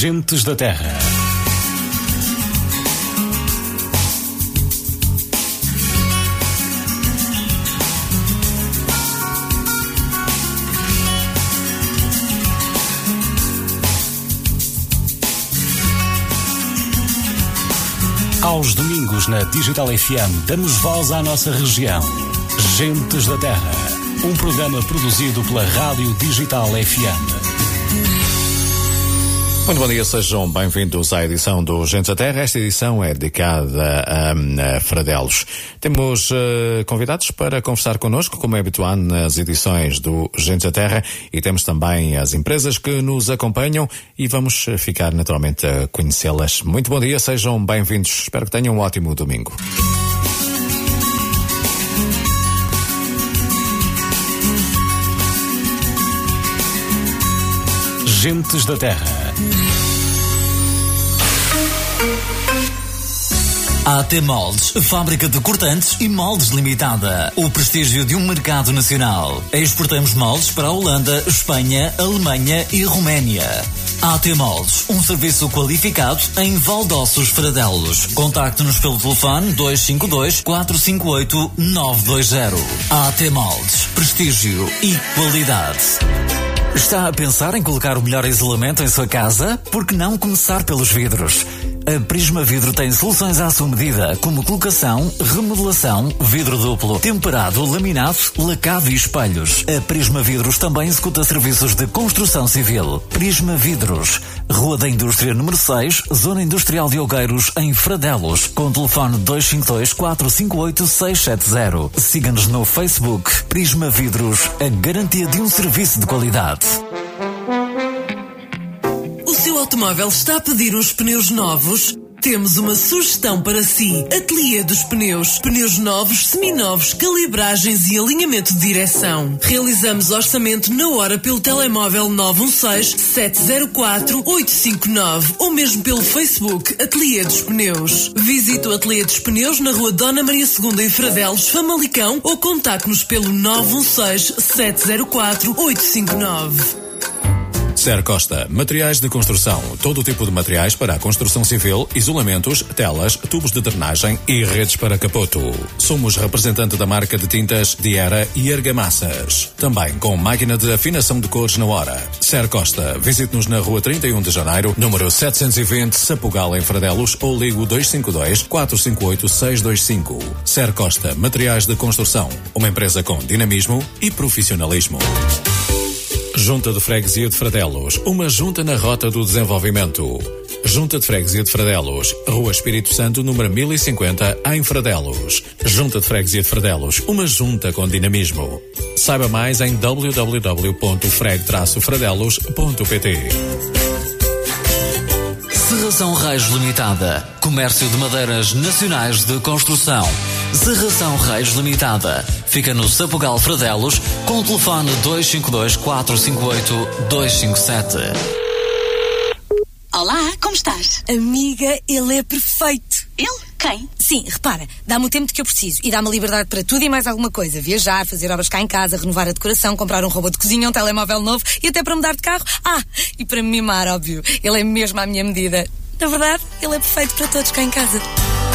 Gentes da Terra. Aos domingos na Digital FM damos voz à nossa região. Gentes da Terra. Um programa produzido pela Rádio Digital FM. Muito bom dia, sejam bem-vindos à edição do Gentes da Terra. Esta edição é dedicada a, a Fradelos. Temos uh, convidados para conversar connosco, como é habitual nas edições do Gentes da Terra, e temos também as empresas que nos acompanham e vamos ficar naturalmente a conhecê-las. Muito bom dia, sejam bem-vindos. Espero que tenham um ótimo domingo. Gentes da Terra. AT Moldes, fábrica de cortantes e moldes limitada. O prestígio de um mercado nacional. Exportamos moldes para a Holanda, Espanha, Alemanha e Roménia. AT Moldes, um serviço qualificado em Valdossos Fradelos. Contacte-nos pelo telefone 252 458 920. AT Moldes, prestígio e qualidade. Está a pensar em colocar o melhor isolamento em sua casa? Por que não começar pelos vidros? A Prisma Vidro tem soluções à sua medida, como colocação, remodelação, vidro duplo, temperado, laminado, lacado e espelhos. A Prisma Vidros também executa serviços de construção civil. Prisma Vidros, Rua da Indústria número 6, Zona Industrial de Olgueiros, em Fradelos, com telefone 252 458 670. Siga-nos no Facebook. Prisma Vidros, a garantia de um serviço de qualidade. O seu automóvel está a pedir uns pneus novos? Temos uma sugestão para si. Ateliê dos Pneus. Pneus novos, seminovos, calibragens e alinhamento de direção. Realizamos orçamento na hora pelo telemóvel 916-704-859 ou mesmo pelo Facebook Ateliê dos Pneus. Visite o Ateliê dos Pneus na rua Dona Maria II em Fradelos, Famalicão ou contacte-nos pelo 916-704-859. Ser Costa, materiais de construção, todo tipo de materiais para a construção civil, isolamentos, telas, tubos de drenagem e redes para capoto. Somos representante da marca de tintas Diera e Argamassas. Também com máquina de afinação de cores na hora. Ser Costa, visite-nos na rua 31 de janeiro, número 720, Sapugal em Fradelos ou ligo 252 458 625. Ser Costa, materiais de construção, uma empresa com dinamismo e profissionalismo. Junta de Freguesia de Fradelos, uma junta na rota do desenvolvimento. Junta de Freguesia de Fradelos, Rua Espírito Santo, número 1050, em Fradelos. Junta de Freguesia de Fradelos, uma junta com dinamismo. Saiba mais em www.freg-fradelos.pt. Serração Reis Limitada. Comércio de madeiras nacionais de construção. Serração Reis Limitada. Fica no Sapugal Fradelos com o telefone 252 458 257. Olá, como estás? Amiga, ele é perfeito. Ele? Quem? Sim, repara, dá-me o tempo que eu preciso e dá-me liberdade para tudo e mais alguma coisa. Viajar, fazer obras cá em casa, renovar a decoração, comprar um robô de cozinha, um telemóvel novo e até para mudar de carro. Ah, e para me mimar, óbvio. Ele é mesmo à minha medida. Na verdade, ele é perfeito para todos cá em casa.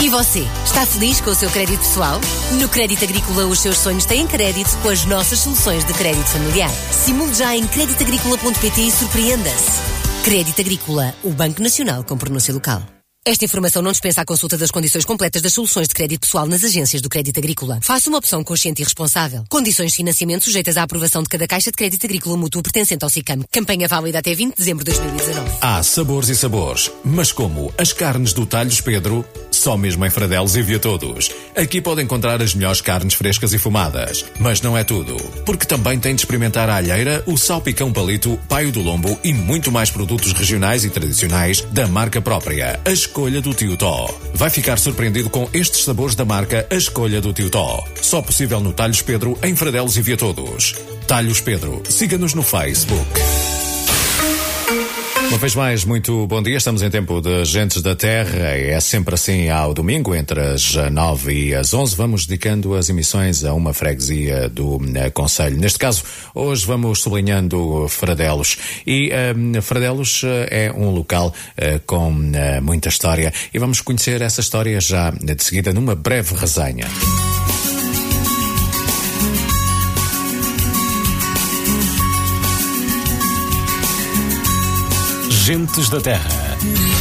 E você, está feliz com o seu crédito pessoal? No Crédito Agrícola, os seus sonhos têm crédito com as nossas soluções de crédito familiar. Simule já em creditagricola.pt e surpreenda-se. Crédito Agrícola, o Banco Nacional com pronúncia local. Esta informação não dispensa a consulta das condições completas das soluções de crédito pessoal nas agências do Crédito Agrícola. Faça uma opção consciente e responsável. Condições de financiamento sujeitas à aprovação de cada caixa de crédito agrícola mútuo pertencente ao SICAM. Campanha válida até 20 de dezembro de 2019. Há sabores e sabores, mas como as carnes do Talhos Pedro, só mesmo em Fradelos envia todos. Aqui pode encontrar as melhores carnes frescas e fumadas. Mas não é tudo, porque também tem de experimentar a alheira, o salpicão palito, paio do lombo e muito mais produtos regionais e tradicionais da marca própria. A escolha do Tio Tó. Vai ficar surpreendido com estes sabores da marca A Escolha do Tio Tó. Só possível no Talhos Pedro, em Fradelos envia todos. Talhos Pedro, siga-nos no Facebook. Uma vez mais, muito bom dia. Estamos em tempo de Gentes da Terra. É sempre assim ao domingo, entre as 9 e as 11. Vamos dedicando as emissões a uma freguesia do uh, Conselho. Neste caso, hoje vamos sublinhando Fradelos. E uh, Fradelos uh, é um local uh, com uh, muita história. E vamos conhecer essa história já de seguida numa breve resenha. Gentes da Terra.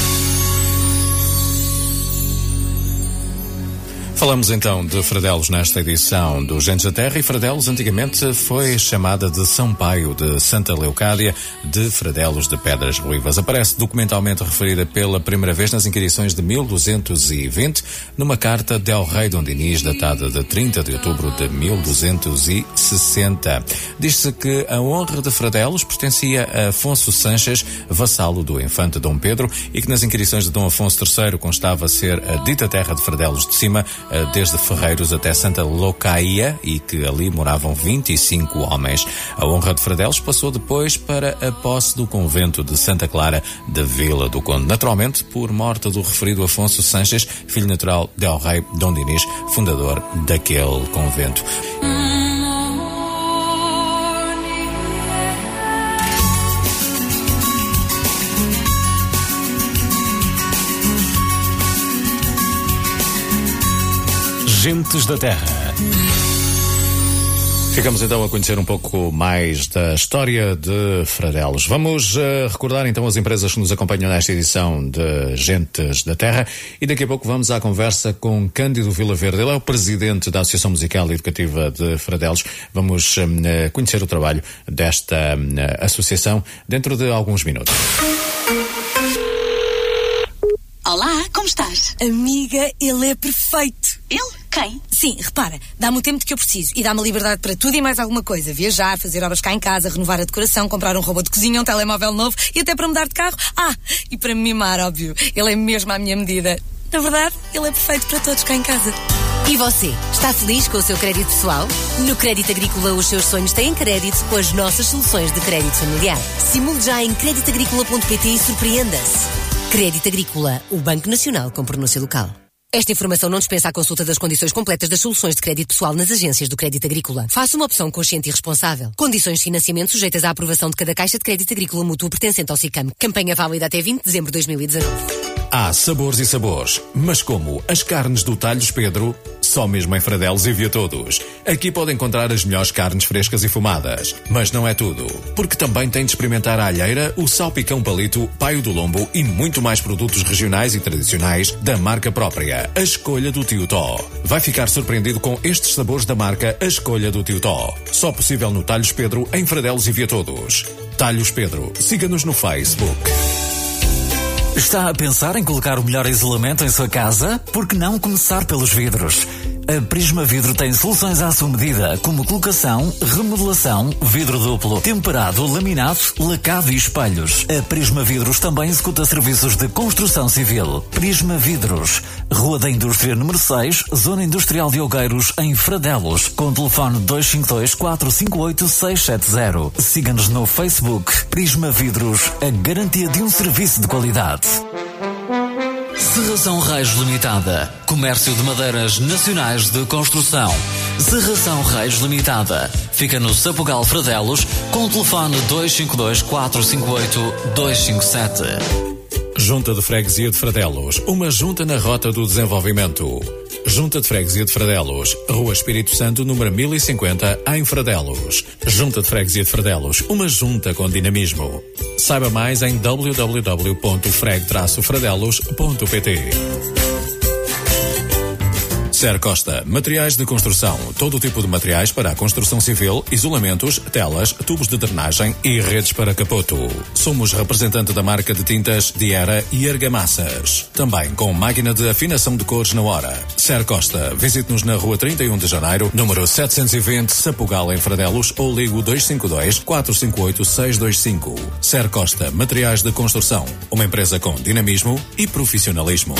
Falamos então de Fradelos nesta edição do Gentes da Terra e Fradelos antigamente foi chamada de São Paio de Santa Leucádia de Fradelos de Pedras Ruivas. Aparece documentalmente referida pela primeira vez nas inquirições de 1220 numa carta del Rei Dom Dinis datada de 30 de outubro de 1260. Diz-se que a honra de Fradelos pertencia a Afonso Sanches, vassalo do infante Dom Pedro, e que nas inquirições de Dom Afonso III constava ser a dita terra de Fradelos de Cima, desde Ferreiros até Santa Locaia e que ali moravam 25 homens. A honra de Fradelos passou depois para a posse do convento de Santa Clara da Vila do Conde. Naturalmente, por morte do referido Afonso Sanches, filho natural del rei Dom Dinis, fundador daquele convento. Gentes da Terra. Ficamos então a conhecer um pouco mais da história de Fradelos. Vamos uh, recordar então as empresas que nos acompanham nesta edição de Gentes da Terra e daqui a pouco vamos à conversa com Cândido Vilaverde. Ele é o presidente da Associação Musical e Educativa de Fradelos. Vamos uh, conhecer o trabalho desta uh, associação dentro de alguns minutos. Olá, como estás? Amiga, ele é perfeito. Ele? Quem? Sim, repara, dá-me o tempo que eu preciso e dá-me liberdade para tudo e mais alguma coisa. Viajar, fazer obras cá em casa, renovar a decoração, comprar um robô de cozinha, um telemóvel novo e até para mudar de carro. Ah, e para me mimar, óbvio. Ele é mesmo à minha medida. Na verdade, ele é perfeito para todos cá em casa. E você, está feliz com o seu crédito pessoal? No Crédito Agrícola, os seus sonhos têm crédito com as nossas soluções de crédito familiar. Simule já em creditagricola.pt e surpreenda-se. Crédito Agrícola, o Banco Nacional com pronúncia local. Esta informação não dispensa a consulta das condições completas das soluções de crédito pessoal nas agências do Crédito Agrícola. Faça uma opção consciente e responsável. Condições de financiamento sujeitas à aprovação de cada caixa de crédito agrícola mútuo pertencente ao SICAM. Campanha válida até 20 de dezembro de 2019. Há sabores e sabores, mas como as carnes do Talhos Pedro, só mesmo em Fradelos envia todos. Aqui pode encontrar as melhores carnes frescas e fumadas. Mas não é tudo, porque também tem de experimentar a alheira, o salpicão palito, paio do lombo e muito mais produtos regionais e tradicionais da marca própria, a escolha do Tio Tó. Vai ficar surpreendido com estes sabores da marca A Escolha do Tio Tó. Só possível no Talhos Pedro, em Fradelos envia todos. Talhos Pedro, siga-nos no Facebook. Está a pensar em colocar o melhor isolamento em sua casa? Por que não começar pelos vidros? A Prisma Vidro tem soluções à sua medida, como colocação, remodelação, vidro duplo, temperado, laminado, lacado e espelhos. A Prisma Vidros também executa serviços de construção civil. Prisma Vidros, Rua da Indústria número 6, Zona Industrial de Algueiros, em Fradelos, com telefone 252 458 670. Siga-nos no Facebook. Prisma Vidros, a garantia de um serviço de qualidade. Serração Reis Limitada. Comércio de madeiras nacionais de construção. Serração Reis Limitada. Fica no Sapugal Fradelos com o telefone 252 458 257. Junta de Freguesia de Fradelos, uma junta na rota do desenvolvimento. Junta de Freguesia de Fradelos, Rua Espírito Santo, número 1050, em Fradelos. Junta de Freguesia de Fradelos, uma junta com dinamismo. Saiba mais em www.freg-fradelos.pt. Ser Costa, materiais de construção, todo tipo de materiais para a construção civil, isolamentos, telas, tubos de drenagem e redes para capoto. Somos representante da marca de tintas Diera e Argamassas. Também com máquina de afinação de cores na hora. Ser Costa, visite-nos na rua 31 de janeiro, número 720, Sapugal em Fradelos ou ligo 252 458 625. Ser Costa, materiais de construção, uma empresa com dinamismo e profissionalismo.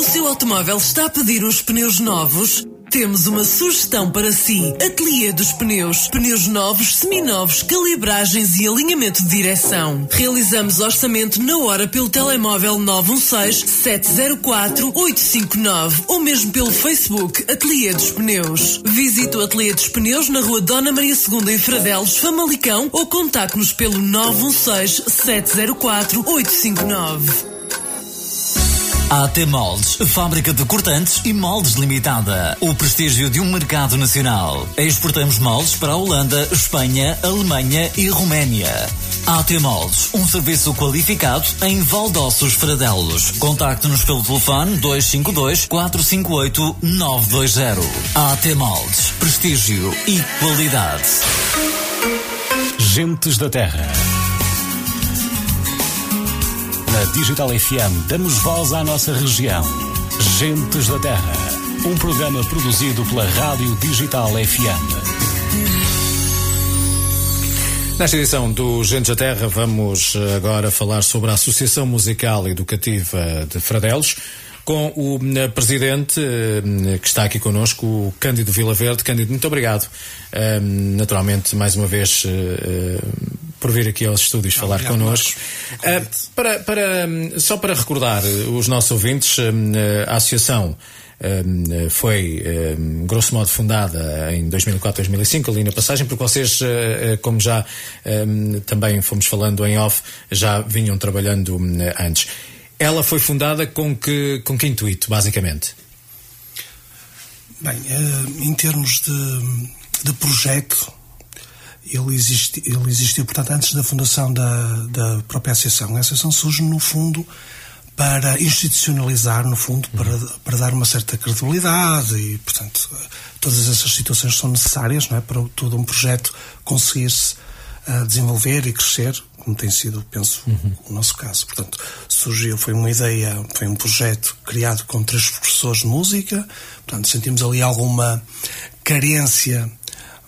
O seu automóvel está a pedir uns pneus novos? temos uma sugestão para si. Ateliê dos Pneus. Pneus novos, seminovos, calibragens e alinhamento de direção. Realizamos orçamento na hora pelo telemóvel 916-704-859 ou mesmo pelo Facebook Ateliê dos Pneus. Visite o Ateliê dos Pneus na rua Dona Maria II em Fradelos, Famalicão ou contacte-nos pelo 916-704-859. AT Moldes, fábrica de cortantes e moldes limitada. O prestígio de um mercado nacional. Exportamos moldes para a Holanda, Espanha, Alemanha e Roménia. AT Moldes, um serviço qualificado em Valdossos Fradelos. Contacte-nos pelo telefone 252 458 920. AT Moldes, prestígio e qualidade. Gentes da Terra. Digital FM damos voz à nossa região. Gentes da Terra. Um programa produzido pela Rádio Digital FM. Nesta edição do Gentes da Terra vamos eh, agora falar sobre a Associação Musical Educativa de Fradelos com o eh, presidente eh, que está aqui connosco, o Cândido Vila Verde. Cândido, muito obrigado. Naturalmente, mais uma vez, por vir aqui aos estúdios falar connosco. Uh, para, para, só para recordar os nossos ouvintes, a associação foi, grosso modo, fundada em 2004-2005, ali na passagem, porque vocês, como já também fomos falando em off, já vinham trabalhando antes. Ela foi fundada com que, com que intuito, basicamente? Bem, eh, em termos de, de projeto, ele, existe, ele existiu, portanto, antes da fundação da, da própria associação. A associação surge, no fundo, para institucionalizar, no fundo, para, para dar uma certa credibilidade e, portanto, todas essas situações são necessárias não é, para todo um projeto conseguir-se uh, desenvolver e crescer, como tem sido, penso, uhum. o nosso caso. Portanto, surgiu, foi uma ideia, foi um projeto criado com três professores de música, portanto, sentimos ali alguma carência,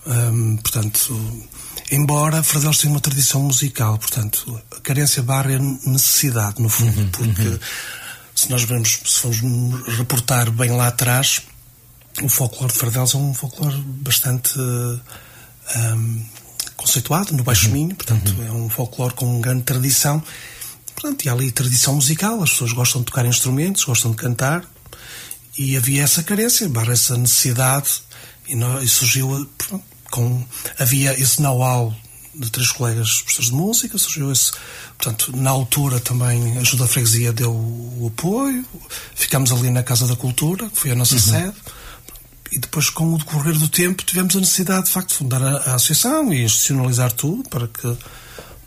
um, portanto, embora Fradelos tenha uma tradição musical, portanto, a carência barra necessidade, no fundo, uhum, porque uhum. se nós vemos, se formos reportar bem lá atrás, o folclore de Fradelos é um folclore bastante um, conceituado, no Baixo uhum. Minho, portanto, uhum. é um folclore com grande tradição. Portanto, e há ali tradição musical, as pessoas gostam de tocar instrumentos, gostam de cantar, e havia essa carência, barra essa necessidade, e, e surgiu, pronto, com, havia esse know-how de três colegas professores de música, surgiu esse, portanto, na altura também a Ajuda Freguesia deu o apoio, ficámos ali na Casa da Cultura, que foi a nossa uhum. sede, e depois, com o decorrer do tempo, tivemos a necessidade, de facto, de fundar a, a associação e institucionalizar tudo para que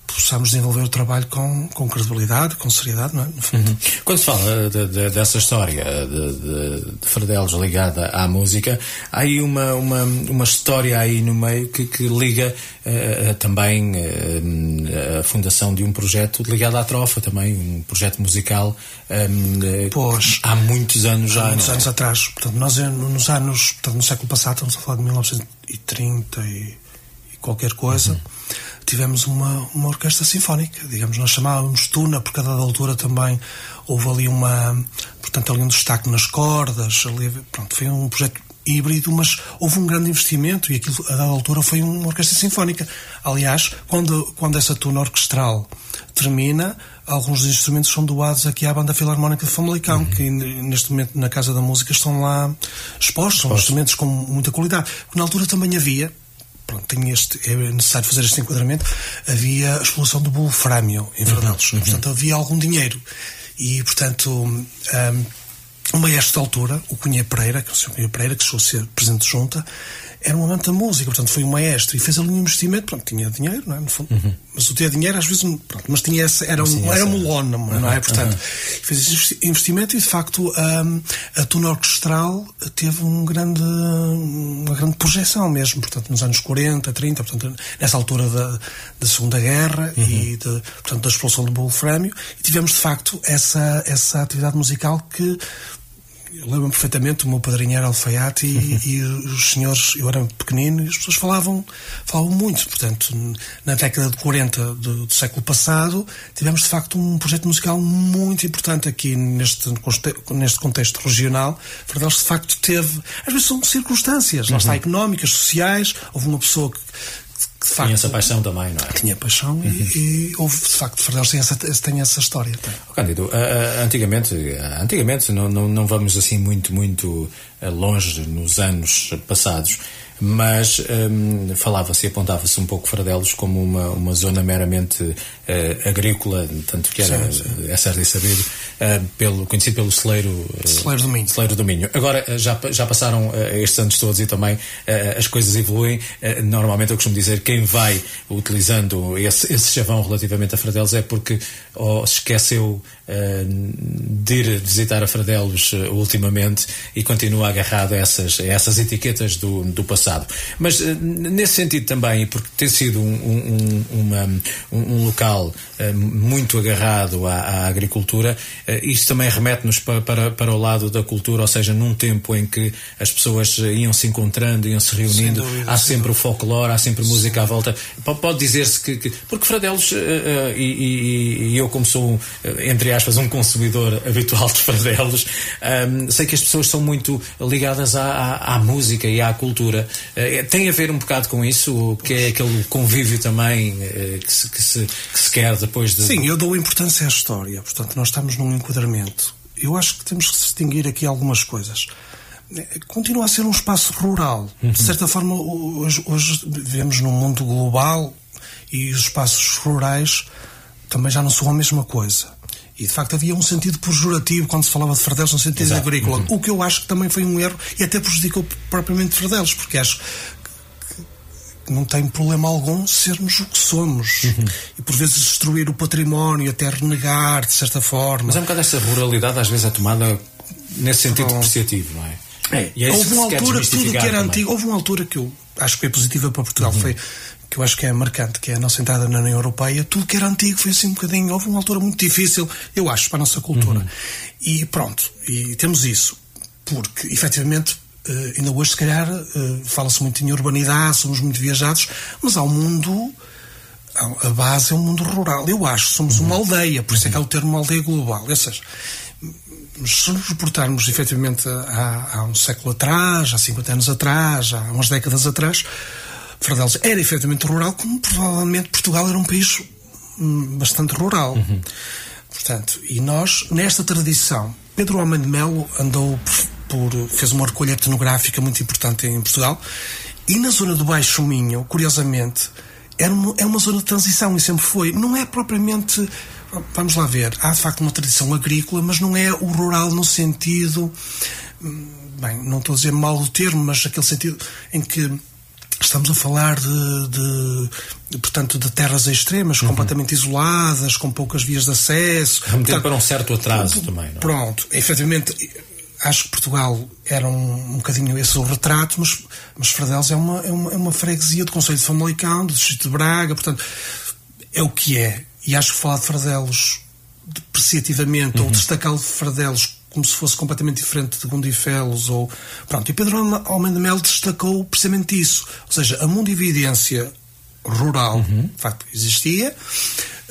possamos desenvolver o trabalho com, com credibilidade, com seriedade, não é? Uhum. Quando se fala de, de, dessa história de, de, de Fredelos ligada à música, há aí uma, uma, uma história aí no meio que, que liga uh, também uh, a fundação de um projeto ligado à trofa também, um projeto musical um, pois, há muitos anos já. Há muitos é? anos atrás. Portanto, nós nos anos, portanto, no século passado, estamos a falar de 1930 e, e qualquer coisa. Uhum tivemos uma, uma orquestra sinfónica, digamos, nós chamávamos Tuna, porque a dada altura também houve ali uma, portanto, ali um destaque nas cordas, ali, pronto, foi um projeto híbrido, mas houve um grande investimento e aquilo, a dada altura, foi uma orquestra sinfónica. Aliás, quando, quando essa tuna orquestral termina, alguns dos instrumentos são doados aqui à Banda Filarmónica de Famalicão, uhum. que neste momento na Casa da Música estão lá expostos, são instrumentos com muita qualidade. Porque na altura também havia, pronto, tem este, é necessário fazer este enquadramento, havia a exploração do wolframio em Verdelos. Uhum, uhum. Portanto, havia algum dinheiro. E, portanto, um, o maestro da altura, o Cunha Pereira, que é o Sr. Cunha Pereira, que chegou a ser presidente de junta, era um amante da música, portanto foi um maestro e fez ali um investimento, pronto, tinha dinheiro, não é? No fundo, uhum. Mas o ter dinheiro às vezes, pronto, mas tinha essa, era, um, era molona, uhum. não é? Portanto, uhum. fez esse investimento e de facto um, a tuna orquestral teve um grande, uma grande projeção mesmo, portanto, nos anos 40, 30, portanto, nessa altura da, da Segunda Guerra uhum. e de, portanto, da expulsão do Wolframio, e tivemos de facto essa, essa atividade musical que lembro-me perfeitamente, o meu padrinho era alfaiate e, uhum. e, os senhores, eu era pequenino e as pessoas falavam, falavam muito. Portanto, na década de 40 do, do, século passado, tivemos de facto um projeto musical muito importante aqui neste, neste contexto regional. Fardelos de facto teve, às vezes são circunstâncias, lá está, uhum. económicas, sociais. Houve uma pessoa que de facto, tinha essa paixão também, não é? Tinha paixão uhum. e, e, houve, de facto, Fardelos tem essa, tem essa história. Tem. Cândido, antigamente, antigamente não, não, não vamos assim muito, muito longe nos anos passados, mas um, falava-se e apontava-se um pouco Fradelos como uma, uma zona meramente uh, agrícola, tanto que era, sim, sim. é certo e sabido, uh, pelo, conhecido pelo celeiro, uh, celeiro, do Minho. celeiro do Minho. Agora, já, já passaram estes anos todos e também as coisas evoluem. normalmente eu costumo dizer quem vai utilizando esse, esse chavão relativamente a Fradelos é porque ou se esqueceu de ir visitar a Fradelos ultimamente e continua agarrado a essas, a essas etiquetas do, do passado. Mas eh, nesse sentido também, porque tem sido um, um, uma, um local eh, muito agarrado à, à agricultura, eh, isto também remete-nos para, para, para o lado da cultura, ou seja, num tempo em que as pessoas iam se encontrando, iam se reunindo, dúvida, há sempre o folclore, há sempre música à volta. Pode dizer-se que, que, Porque Fradelos, e, e, e, eu, como sou, entre aspas, um consumidor habitual de Fradelos, um, sei que as pessoas são muito ligadas à, à, à música e à cultura. Uh, tem a ver um bocado com isso, que é aquele convívio também uh, que, se, que, se, que, se, quer depois de. Sim, eu dou importância à história, portanto, nós estamos num enquadramento. Eu acho que temos que distinguir aqui algumas coisas. Eh, continua a ser um espaço rural. Uhum. De certa forma, hoje, hoje vivemos num mundo global e os espaços rurais também já não são a mesma coisa. E de facto havia um sentido pejorativo quando se falava de Fardelos no sentido Exato. agrícola. Uhum. O que eu acho que também foi um erro e até prejudicou propriamente Fardelos, porque acho que não tem problema algum sermos o que somos. Uhum. E por vezes destruir o património, até renegar de certa forma. Mas é um bocado essa ruralidade às vezes é tomada nesse sentido Pronto. depreciativo, não é? É, é houve uma altura, tudo que era também. antigo, houve uma altura que eu acho que foi positiva para Portugal, uhum. foi que eu acho que é marcante, que é a nossa entrada na União Europeia, tudo que era antigo foi assim um bocadinho, houve uma altura muito difícil, eu acho, para a nossa cultura. Uhum. E pronto, e temos isso, porque efetivamente Uh, ainda hoje, se calhar, uh, fala-se muito em urbanidade, somos muito viajados, mas há um mundo. A base é um mundo rural. Eu acho, somos uma aldeia, por isso é que há o termo aldeia global. Ou seja, se nos reportarmos efetivamente há, há um século atrás, há 50 anos atrás, há umas décadas atrás, Fardelos era efetivamente rural, como provavelmente Portugal era um país hum, bastante rural. Uhum. Portanto, e nós, nesta tradição, Pedro Homem de Melo andou por, por, fez uma recolha etnográfica muito importante em Portugal e na zona do Baixo Minho, curiosamente, era uma, é uma zona de transição e sempre foi. Não é propriamente. Vamos lá ver, há de facto uma tradição agrícola, mas não é o rural no sentido. Hum, bem, não estou a dizer mal o termo, mas aquele sentido em que Estamos a falar de, de, portanto, de terras extremas, uhum. completamente isoladas, com poucas vias de acesso. Remeter para um certo atraso também, não é? Pronto, efetivamente, acho que Portugal era um, um bocadinho esse o retrato, mas, mas Fradelos é uma, é, uma, é uma freguesia do Conselho de Famalicão, do Distrito de Braga, portanto, é o que é. E acho que falar de Fradelos depreciativamente uhum. ou destacá-lo de Fradelos como se fosse completamente diferente de Gundifelos ou pronto. E Pedro Almeida Melo destacou precisamente isso, ou seja, a mundividência rural, uhum. de facto, existia.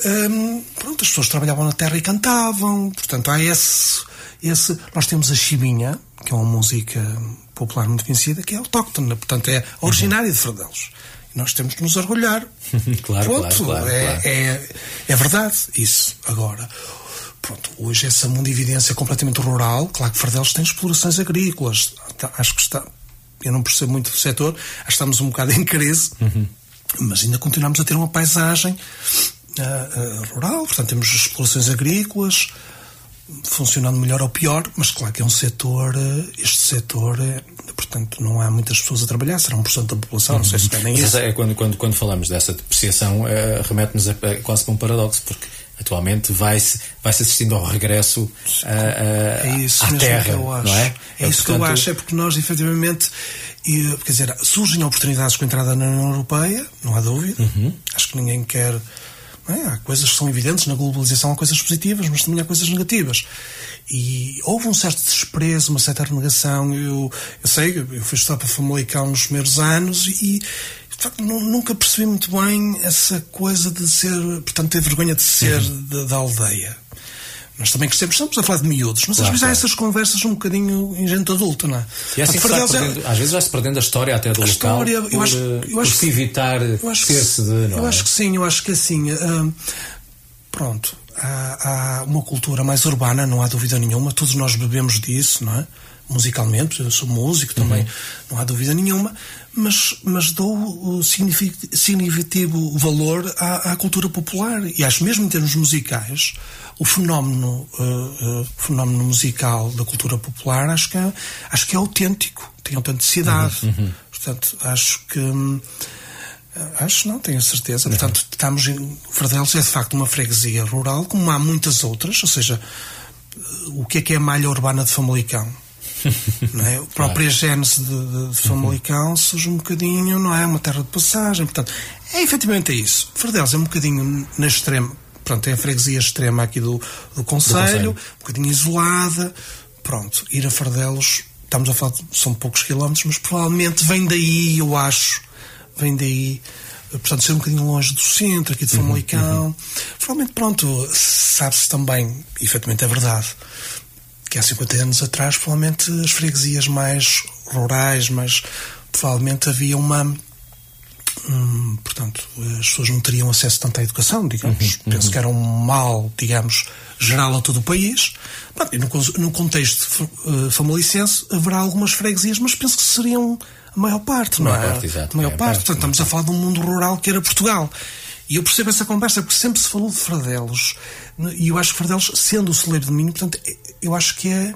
Um, pronto, as pessoas trabalhavam na terra e cantavam, portanto, há esse, esse. Nós temos a Chibinha, que é uma música popular muito conhecida, que é autóctone, portanto, é originária uhum. de Fradelos. Nós temos que nos orgulhar. claro, Pronto, claro, claro, é, claro. É, é verdade isso. Agora, Pronto, hoje essa mundividência é completamente rural, claro que Fardelos tem explorações agrícolas, tá, acho que está, eu não percebo muito do setor, acho que estamos um bocado em crise, uhum. mas ainda continuamos a ter uma paisagem uh, uh, rural, portanto temos explorações agrícolas, funcionando melhor ou pior, mas claro que é um setor, uh, este setor é, portanto não há muitas pessoas a trabalhar, será 1% da população, uhum. não sei se tem isso. É, quando, quando, quando falamos dessa depreciação, remete-nos quase para um paradoxo, porque atualmente vai-se vai -se assistindo ao regresso a, a, é isso à terra, que eu acho. não é? É, é isso portanto... que eu acho, é porque nós efetivamente e, quer dizer, surgem oportunidades com a entrada na União Europeia, não há dúvida. Uhum. Acho que ninguém quer É? Há coisas que são evidentes na globalização, há coisas positivas, mas também há coisas negativas. E houve um certo desprezo, uma certa renegação. Eu, eu sei, eu fui estudar para Famalicão nos primeiros anos e facto, nunca percebi muito bem essa coisa de ser, portanto, ter vergonha de ser uhum. da aldeia. Nós também crescemos, estamos a falar de miúdos, mas claro, às vezes claro. há essas conversas um bocadinho em gente adulta, não é? E é assim que perdendo, é... às vezes vai-se perdendo a história até do a local história, por, eu acho, eu acho, se evitar ter-se de... Eu é? acho que sim, eu acho que assim, uh, pronto, há, há, uma cultura mais urbana, não há dúvida nenhuma, todos nós bebemos disso, não é? Musicalmente, eu sou músico também, uhum. não há dúvida nenhuma, mas, mas dou o significativo valor à, à cultura popular e acho mesmo em termos musicais o fenómeno, uh, uh, fenómeno musical da cultura popular acho que é, acho que é autêntico, tem autenticidade. Uhum, uhum. Portanto, acho que. Hum, acho, não, tenho certeza. Uhum. Portanto, estamos em. Fardelos é de facto uma freguesia rural, como há muitas outras, ou seja, o que é que é a malha urbana de Famalicão? Não é? A própria claro. gênese de, de, Famalicão uhum. surge um bocadinho, não é? Uma terra de passagem, portanto, é efetivamente é isso. Fardelos é um bocadinho na extrema, pronto, é a freguesia extrema aqui do, do Conselho, um bocadinho isolada. Pronto, ir a Fardelos, estamos a falar, de, são poucos quilómetros, mas provavelmente vem daí, eu acho, vem daí portanto, ser um bocadinho longe do centro, aqui de uhum, Famalicão. Uhum, Provavelmente, pronto, sabe-se também, efetivamente é verdade, que há 50 anos atrás, provavelmente as freguesias mais rurais, mas provavelmente havia uma Hum, portanto, as pessoas não teriam acesso tanto à educação, digamos. Uhum, Penso uhum. que era um mal, digamos, geral a todo o país. E no, no contexto uh, famalicense haverá algumas freguesias, mas penso que seriam a maior parte, não é? Parte, exato, a maior, parte. parte. Portanto, estamos a falar de um mundo rural que era Portugal. E eu percebo essa conversa porque sempre se falou de Fradelos. E eu acho que Fradelos, sendo o celeiro de Minho, portanto, eu acho que é.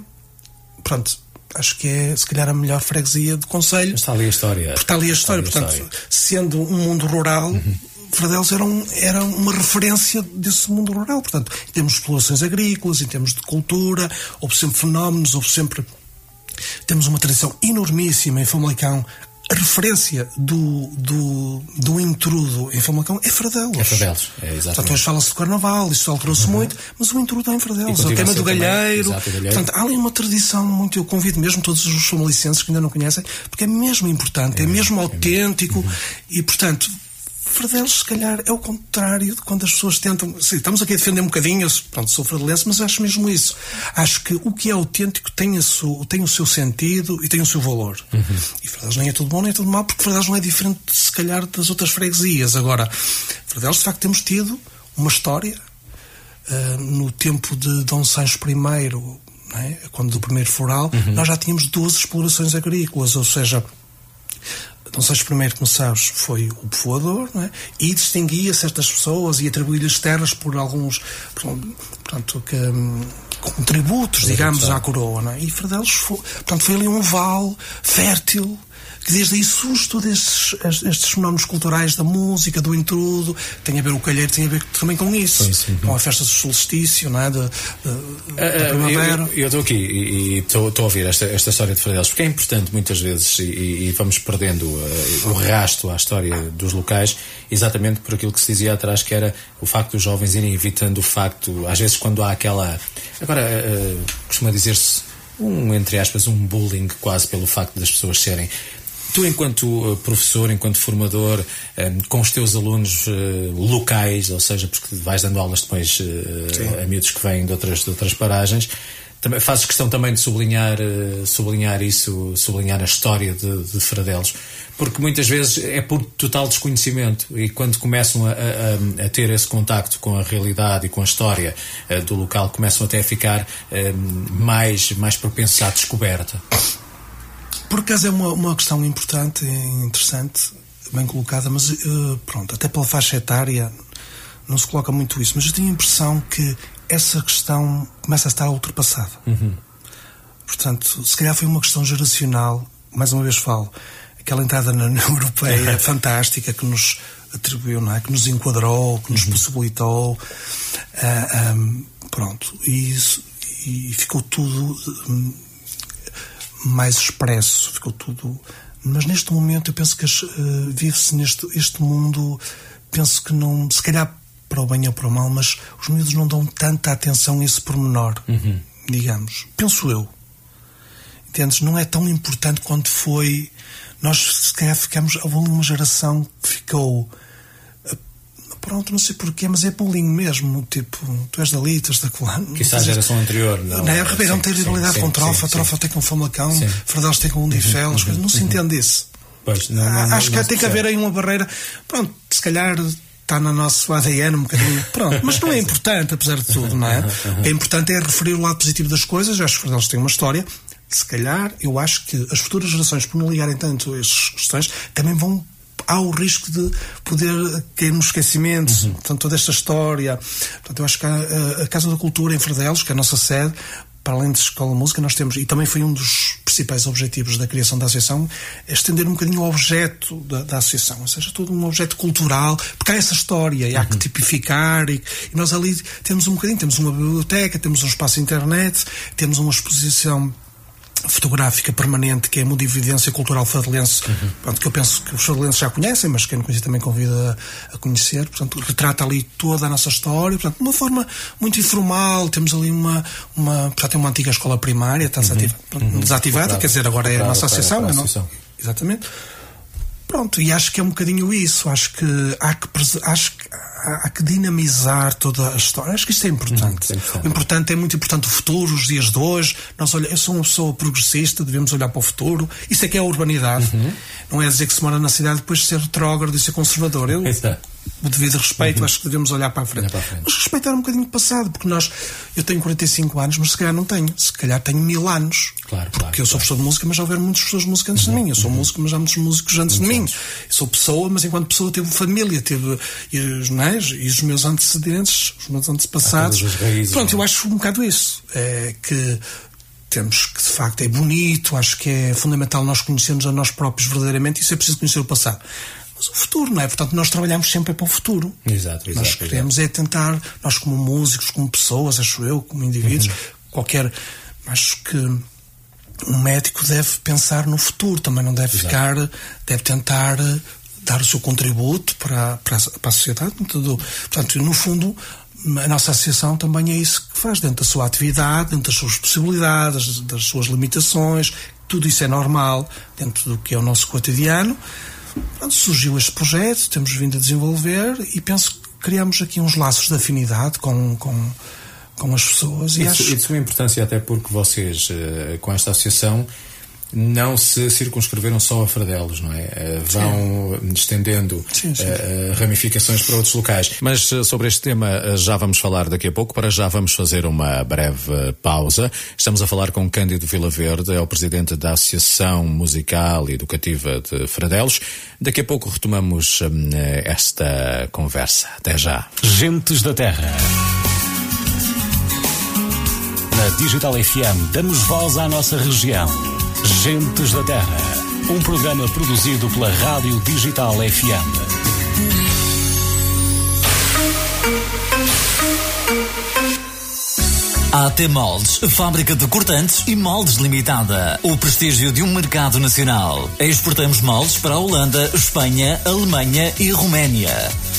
Pronto, acho que é se calhar a melhor freguesia do Conselho. Está ali a história. Porque está ali a história. Ali a Portanto, história. sendo um mundo rural, uhum. Fradelos era, um, era uma referência desse mundo rural. Portanto, em termos de explorações agrícolas, em termos de cultura, houve sempre fenómenos, houve sempre. Temos uma tradição enormíssima em Famalicão a referência do, do, do intrudo em Famalicão é Fradelos. É Fradelos, é exatamente. Portanto, hoje fala-se do Carnaval, isso alterou-se uhum. muito, mas o intrudo é em Fradelos. A queima do galheiro. Exato, galheiro. Portanto, há ali uma tradição muito. Eu convido mesmo todos os famalicenses que ainda não conhecem, porque é mesmo importante, é, é mesmo é autêntico uhum. e, portanto, Fradelos, se calhar, é o contrário de quando as pessoas tentam. Sim, estamos aqui a defender um bocadinho, eu, pronto, sou fradelense, mas acho mesmo isso. Acho que o que é autêntico tem, a su, tem o seu sentido e tem o seu valor. Uhum. E Fradelos nem é tudo bom nem é tudo mau, porque Fradelos não é diferente, se calhar, das outras freguesias. Agora, Fradelos, de facto, temos tido uma história. Uh, no tempo de Dom Sancho I, é? quando do primeiro foral, uhum. nós já tínhamos 12 explorações agrícolas, ou seja, não sei se primeiro, como sabes, foi o povoador, é? E distinguia certas pessoas e atribuía-lhes terras por alguns, portanto, que, hum, com tributos, digamos, à coroa, é? E Fradelos foi, portanto, foi ali um vale fértil, que desde aí surge todos estes, estes fenómenos culturais da música, do intrudo, tem a ver o calheiro, tem a ver também com isso, sim, com a festa do solstício, não é? De, de, da ah, ah, primavera. Eu estou aqui e estou a ouvir esta, esta história de Fradelos, porque é importante muitas vezes e, e vamos perdendo uh, o rasto à história dos locais, exatamente por aquilo que se dizia atrás, que era o facto dos jovens irem evitando o facto, às vezes quando há aquela. Agora, uh, costuma dizer-se um, entre aspas, um bullying quase pelo facto das pessoas serem Tu, enquanto eh, professor, enquanto formador, eh, com os teus alunos eh, locais, ou seja, porque vais dando aulas depois a miúdos que vêm de outras, de outras paragens, também, fazes questão também de sublinhar, sublinhar isso, sublinhar a história de, de Fradelos, porque muitas vezes é por total desconhecimento e quando começam a, a, a, ter esse contacto com a realidade e com a história do local, começam até a ficar mais, mais propensos à descoberta. Por acaso é uma, uma questão importante e interessante, bem colocada, mas uh, pronto, até pela faixa etária não se coloca muito isso, mas eu tenho a impressão que essa questão começa a estar ultrapassada. Uhum. Portanto, se calhar foi uma questão geracional, mais uma vez falo, aquela entrada na União Europeia fantástica que nos atribuiu, não é? que nos enquadrou, que nos uhum. possibilitou. Uh, ah, um, pronto, e, isso, e ficou tudo. Um, mais expresso, ficou tudo. Mas neste momento eu penso que uh, vive-se neste este mundo, penso que não. Se calhar para o bem ou para o mal, mas os miúdos não dão tanta atenção a esse pormenor, Uhum. digamos. Penso eu. Entendes? Não é tão importante quanto foi. Nós, se calhar, ficamos. Houve uma geração que ficou. Pronto, não sei porquê, mas é bullying mesmo. Tipo, tu és dali, tu és da colana. Que isso à geração anterior, não. Não é? Ribeirão tem rivalidade com Trofa, sim, Trofa tem com Famacão, Sim. Ferdaus tem com Undifel, as coisas. Não se entende isso. Pois, não, não, Ah, Acho que tem que haver aí uma barreira. Pronto, se calhar está no nosso ADN um bocadinho. Pronto, mas não é importante, apesar de tudo, não é? O que é importante é referir o lado positivo das coisas. Eu acho que eles têm uma história. Se calhar, eu acho que as futuras gerações, por não ligarem tanto a estas questões, também vão. Há o risco de poder cair no esquecimento, portanto, toda esta história. Portanto, eu acho que a, a Casa da Cultura em Fardelos, que é a nossa sede, para além de Escola de Música, nós temos, e também foi um dos principais objetivos da criação da associação, é estender um bocadinho o objeto da, da associação, ou seja, todo um objeto cultural, porque há essa história e há que tipificar, e, e nós ali temos um bocadinho, temos uma biblioteca, temos um espaço internet, temos uma exposição fotográfica permanente que é a Mundividência Cultural Fadelense, pronto, que eu penso que os fadelenses já conhecem, mas quem não conhece também convida a, conhecer, portanto, retrata ali toda a nossa história, portanto, de uma forma muito informal, temos ali uma, uma portanto, tem uma antiga escola primária, está desativa- pronto, desativada, quer dizer, agora é a nossa associação, para a é não? associação. Exatamente. Pronto, e acho que é um bocadinho isso. Acho que há que, acho que, há, que dinamizar toda a história. Acho que isto é importante. importante. O importante é muito importante o futuro, os dias de hoje. Nós olha, eu sou uma pessoa progressista, devemos olhar para o futuro. Isso é que é a urbanidade. Não é dizer que se mora na cidade depois de ser retrógrado e ser conservador. Eu, Exato. O devido respeito, acho que devemos olhar para a frente. Para a frente. Mas respeitar um bocadinho o passado, porque nós, eu tenho 45 anos, mas se calhar não tenho. Se calhar tenho mil anos. Claro, porque claro, eu sou claro. professor de música, mas já houveram muitos professores de música antes de mim. Eu sou músico, mas há muitos músicos antes de mim. Eu sou pessoa, mas enquanto pessoa tive família, tive e não é? e os meus antecedentes, os meus antepassados. As raízes, Pronto, não é? eu acho um bocado isso. É que temos que, de facto, é bonito, acho que é fundamental nós conhecermos a nós próprios verdadeiramente, isso é preciso conhecer o passado. Mas o futuro, não é? Portanto, nós trabalhamos sempre para o futuro. Exato, exato, Nós queremos é tentar, nós como músicos, como pessoas, acho eu, como indivíduos, Uhum. qualquer. Acho que um médico deve pensar no futuro, também não deve ficar, deve tentar eh, dar o seu contributo para, para, a, para a sociedade. Tudo. Portanto, no fundo, a nossa associação também é isso que faz, dentro da sua atividade, dentro das suas possibilidades, das suas limitações, tudo isso é normal dentro do que é o nosso cotidiano. Pronto, surgiu este projeto, temos vindo a desenvolver e penso que criamos aqui uns laços de afinidade com, com, com as pessoas. E Isso, acho, de sua importância até porque vocês, eh, com esta associação, não se circunscreveram só a Fradelos, não é? Eh, vão estendendo Sim, sim. eh, ramificações para outros locais. Mas eh, sobre este tema eh, já vamos falar daqui a pouco. Para já vamos fazer uma breve eh, pausa. Estamos a falar com Cândido Vilaverde, é o presidente da Associação Musical e Educativa de Fradelos. Daqui a pouco retomamos hum, eh, esta conversa. Até já. Gentes da Terra. Na Digital FM damos voz à nossa região. Gentes da Terra. Um programa produzido pela Rádio Digital FM. AT Moldes, fábrica de cortantes e moldes limitada. O prestígio de um mercado nacional. Exportamos moldes para a Holanda, Espanha, Alemanha e Roménia.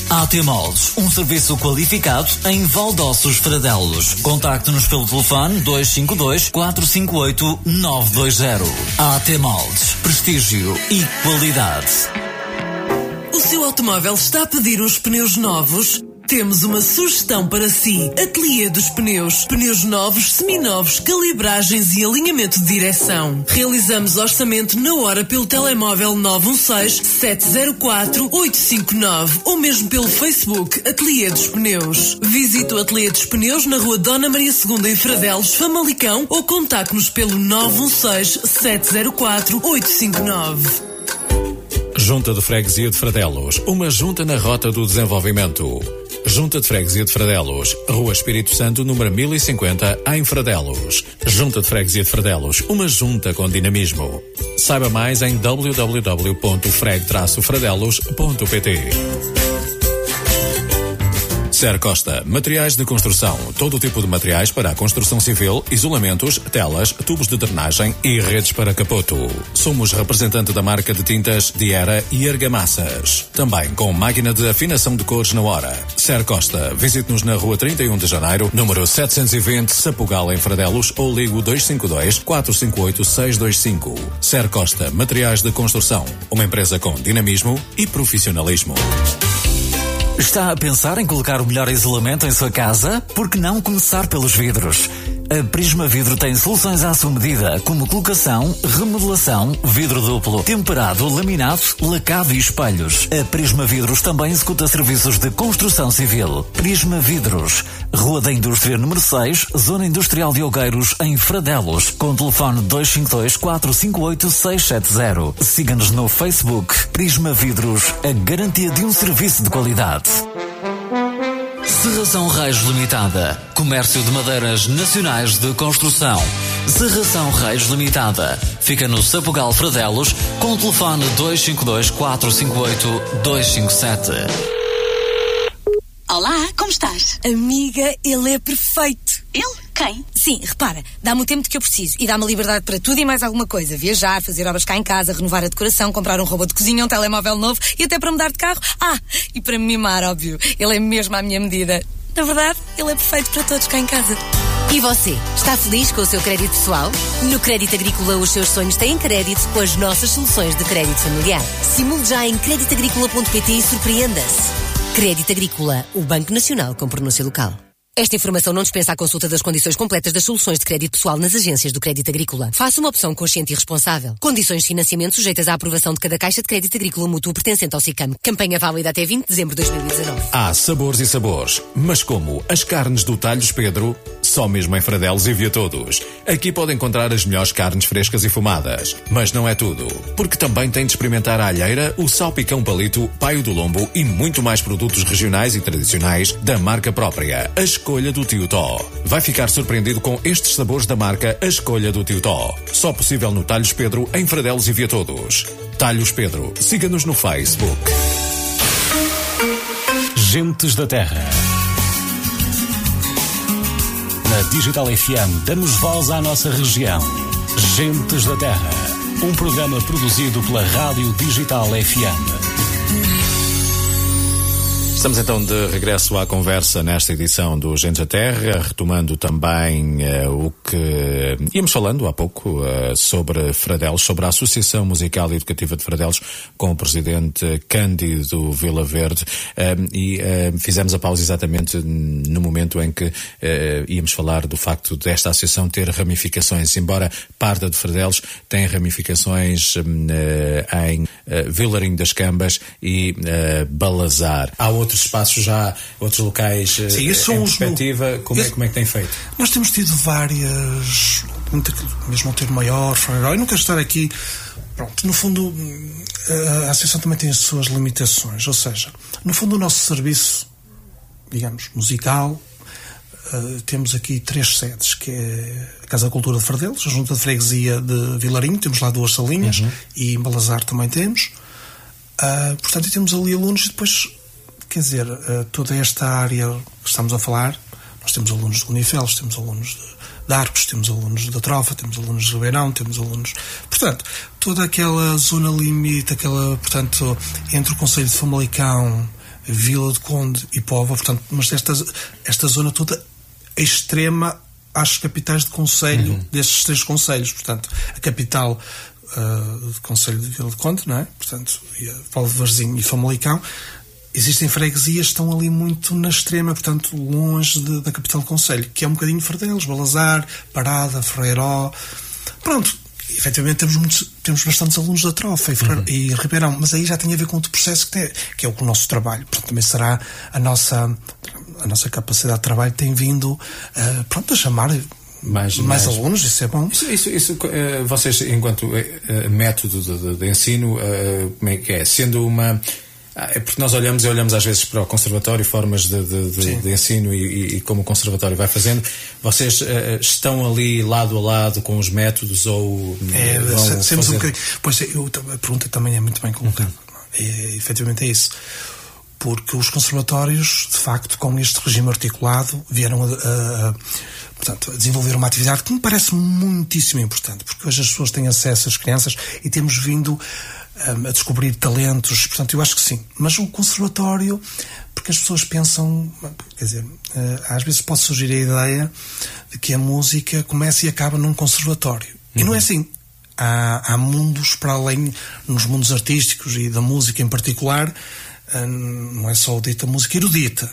AT Moldes, um serviço qualificado em Valdossos Fradelos. Contacte-nos pelo telefone 252 458 920. AT Moldes, prestígio e qualidade. O seu automóvel está a pedir uns pneus novos? Temos uma sugestão para si. Ateliê dos Pneus. Pneus novos, seminovos, calibragens e alinhamento de direção. Realizamos orçamento na hora pelo telemóvel 916-704-859 ou mesmo pelo Facebook Ateliê dos Pneus. Visite o Ateliê dos Pneus na rua Dona Maria II em Fradelos, Famalicão ou contacte-nos pelo 916-704-859. Junta de Freguesia de Fradelos, uma junta na rota do desenvolvimento. Junta de Freguesia de Fradelos, Rua Espírito Santo, número 1050, em Fradelos. Junta de Freguesia de Fradelos, uma junta com dinamismo. Saiba mais em www.freg-fradelos.pt Ser Costa, materiais de construção, todo tipo de materiais para a construção civil, isolamentos, telas, tubos de drenagem e redes para capoto. Somos representante da marca de tintas Diera e Argamassas. Também com máquina de afinação de cores na hora. Ser Costa, visite-nos na rua 31 de janeiro, número 720, Sapugal, em Fradelos, ou ligo 252 458 625. Ser Costa, materiais de construção. Uma empresa com dinamismo e profissionalismo. Está a pensar em colocar o melhor isolamento em sua casa? Por que não começar pelos vidros? A Prisma Vidro tem soluções à sua medida, como colocação, remodelação, vidro duplo, temperado, laminado, lacado e espelhos. A Prisma Vidros também executa serviços de construção civil. Prisma Vidros, Rua da Indústria número 6, Zona Industrial de Algueiros, em Fradelos, com telefone 252 458 670. Siga-nos no Facebook. Prisma Vidros, a garantia de um serviço de qualidade. Serração Reis Limitada. Comércio de madeiras nacionais de construção. Serração Reis Limitada. Fica no Sapugal Fradelos com o telefone 252 458 257. Olá, como estás? Amiga, ele é perfeito. Ele? Quem? Sim, repara, dá-me o tempo que eu preciso e dá-me liberdade para tudo e mais alguma coisa. Viajar, fazer obras cá em casa, renovar a decoração, comprar um robô de cozinha, um telemóvel novo e até para mudar de carro. Ah, e para me mimar, óbvio. Ele é mesmo à minha medida. Na verdade, ele é perfeito para todos cá em casa. E você, está feliz com o seu crédito pessoal? No Crédito Agrícola, os seus sonhos têm crédito com as nossas soluções de crédito familiar. Simule já em creditagricola.pt e surpreenda-se. Crédito Agrícola, o Banco Nacional com pronúncia local. Esta informação não dispensa a consulta das condições completas das soluções de crédito pessoal nas agências do Crédito Agrícola. Faça uma opção consciente e responsável. Condições de financiamento sujeitas à aprovação de cada caixa de crédito agrícola mútuo pertencente ao SICAM. Campanha válida até 20 de dezembro de 2019. Há sabores e sabores, mas como as carnes do Talhos Pedro, só mesmo em Fradelos e via todos. Aqui pode encontrar as melhores carnes frescas e fumadas. Mas não é tudo, porque também tem de experimentar a alheira, o salpicão palito, paio do lombo e muito mais produtos regionais e tradicionais da marca própria. A escolha do Tio Tó. Vai ficar surpreendido com estes sabores da marca A Escolha do Tio Tó. Só possível no Talhos Pedro, em Fradelos e via todos. Talhos Pedro. Siga-nos no Facebook. Gentes da Terra. Na Digital FM damos voz à nossa região. Gentes da Terra. Um programa produzido pela Rádio Digital FM. Estamos então de regresso à conversa nesta edição do Gente da Terra, retomando também uh, o que íamos falando há pouco uh, sobre Fradelos, sobre a Associação Musical e Educativa de Fradelos, com o presidente Cândido Vila Verde, uh, e fizemos a pausa exatamente no momento em que íamos falar do facto desta associação ter ramificações, embora Parda de Fradelos tem ramificações em Vilarinho das Cambas e Balazar. Há outros espaços já, outros locais Sim, em perspectiva, no... como, é, como é que tem feito? Nós temos tido várias, mesmo um ter maior, eu não quero estar aqui, pronto, no fundo a Associação também tem as suas limitações, ou seja, no fundo o nosso serviço, digamos, musical, Uh, temos aqui três sedes, que é a Casa da Cultura de Fardelos, a Junta de Freguesia de Vilarinho, temos lá duas salinhas, Uhum. e em Balazar também temos. Uh, portanto, temos ali alunos e depois, quer dizer, uh, toda esta área que estamos a falar, nós temos alunos de Unifeles, temos alunos de, de Arcos, temos alunos da Trofa, temos alunos de Ribeirão, temos alunos... Portanto, toda aquela zona limite, aquela, portanto, entre o Conselho de Famalicão, Vila de Conde e Póvoa, portanto, mas esta, esta zona toda extrema às capitais de conselho Uhum. destes três conselhos. Portanto, a capital uh, do Conselho de Vila de Conde, não é? Portanto, Paulo de Varzinho e Famalicão. Existem freguesias que estão ali muito na extrema, portanto, longe de- da capital do Conselho, que é um bocadinho Fardelos, Balazar, Parada, Ferreiró. Pronto, efetivamente temos, muitos, temos bastantes alunos da Trofa e, Ferreira- e Ribeirão, mas aí já tem a ver com outro processo que, tem, que é o nosso trabalho. Portanto, também será a nossa, a nossa capacidade de trabalho tem vindo uh, pronto, a chamar Mais- mais, mais- alunos, isso é bom. Isso, isso, isso, eh, vocês, enquanto eh, método de, de- de ensino, eh, como é que é? Sendo uma. Ah, É porque nós olhamos e olhamos às vezes para o conservatório, formas de, de- de- de ensino e, e- como o conservatório vai fazendo. Vocês eh, estão ali lado a lado com os métodos ou É, vão se- sempre um fazer- bocadinho. Pois é, eu, a pergunta também é muito bem colocada. É, efetivamente é isso. porque os conservatórios, de facto, com este regime articulado, vieram a, a, a portanto, a desenvolver uma atividade que me parece muitíssimo importante, porque hoje as pessoas têm acesso às crianças e temos vindo um, a descobrir talentos, portanto, eu acho que sim. Mas o conservatório, porque as pessoas pensam, quer dizer, uh, às vezes pode surgir a ideia de que a música começa e acaba num conservatório. Uhum. E não é assim. Há, há mundos para além, nos mundos artísticos e da música em particular, não é só o dita música erudita.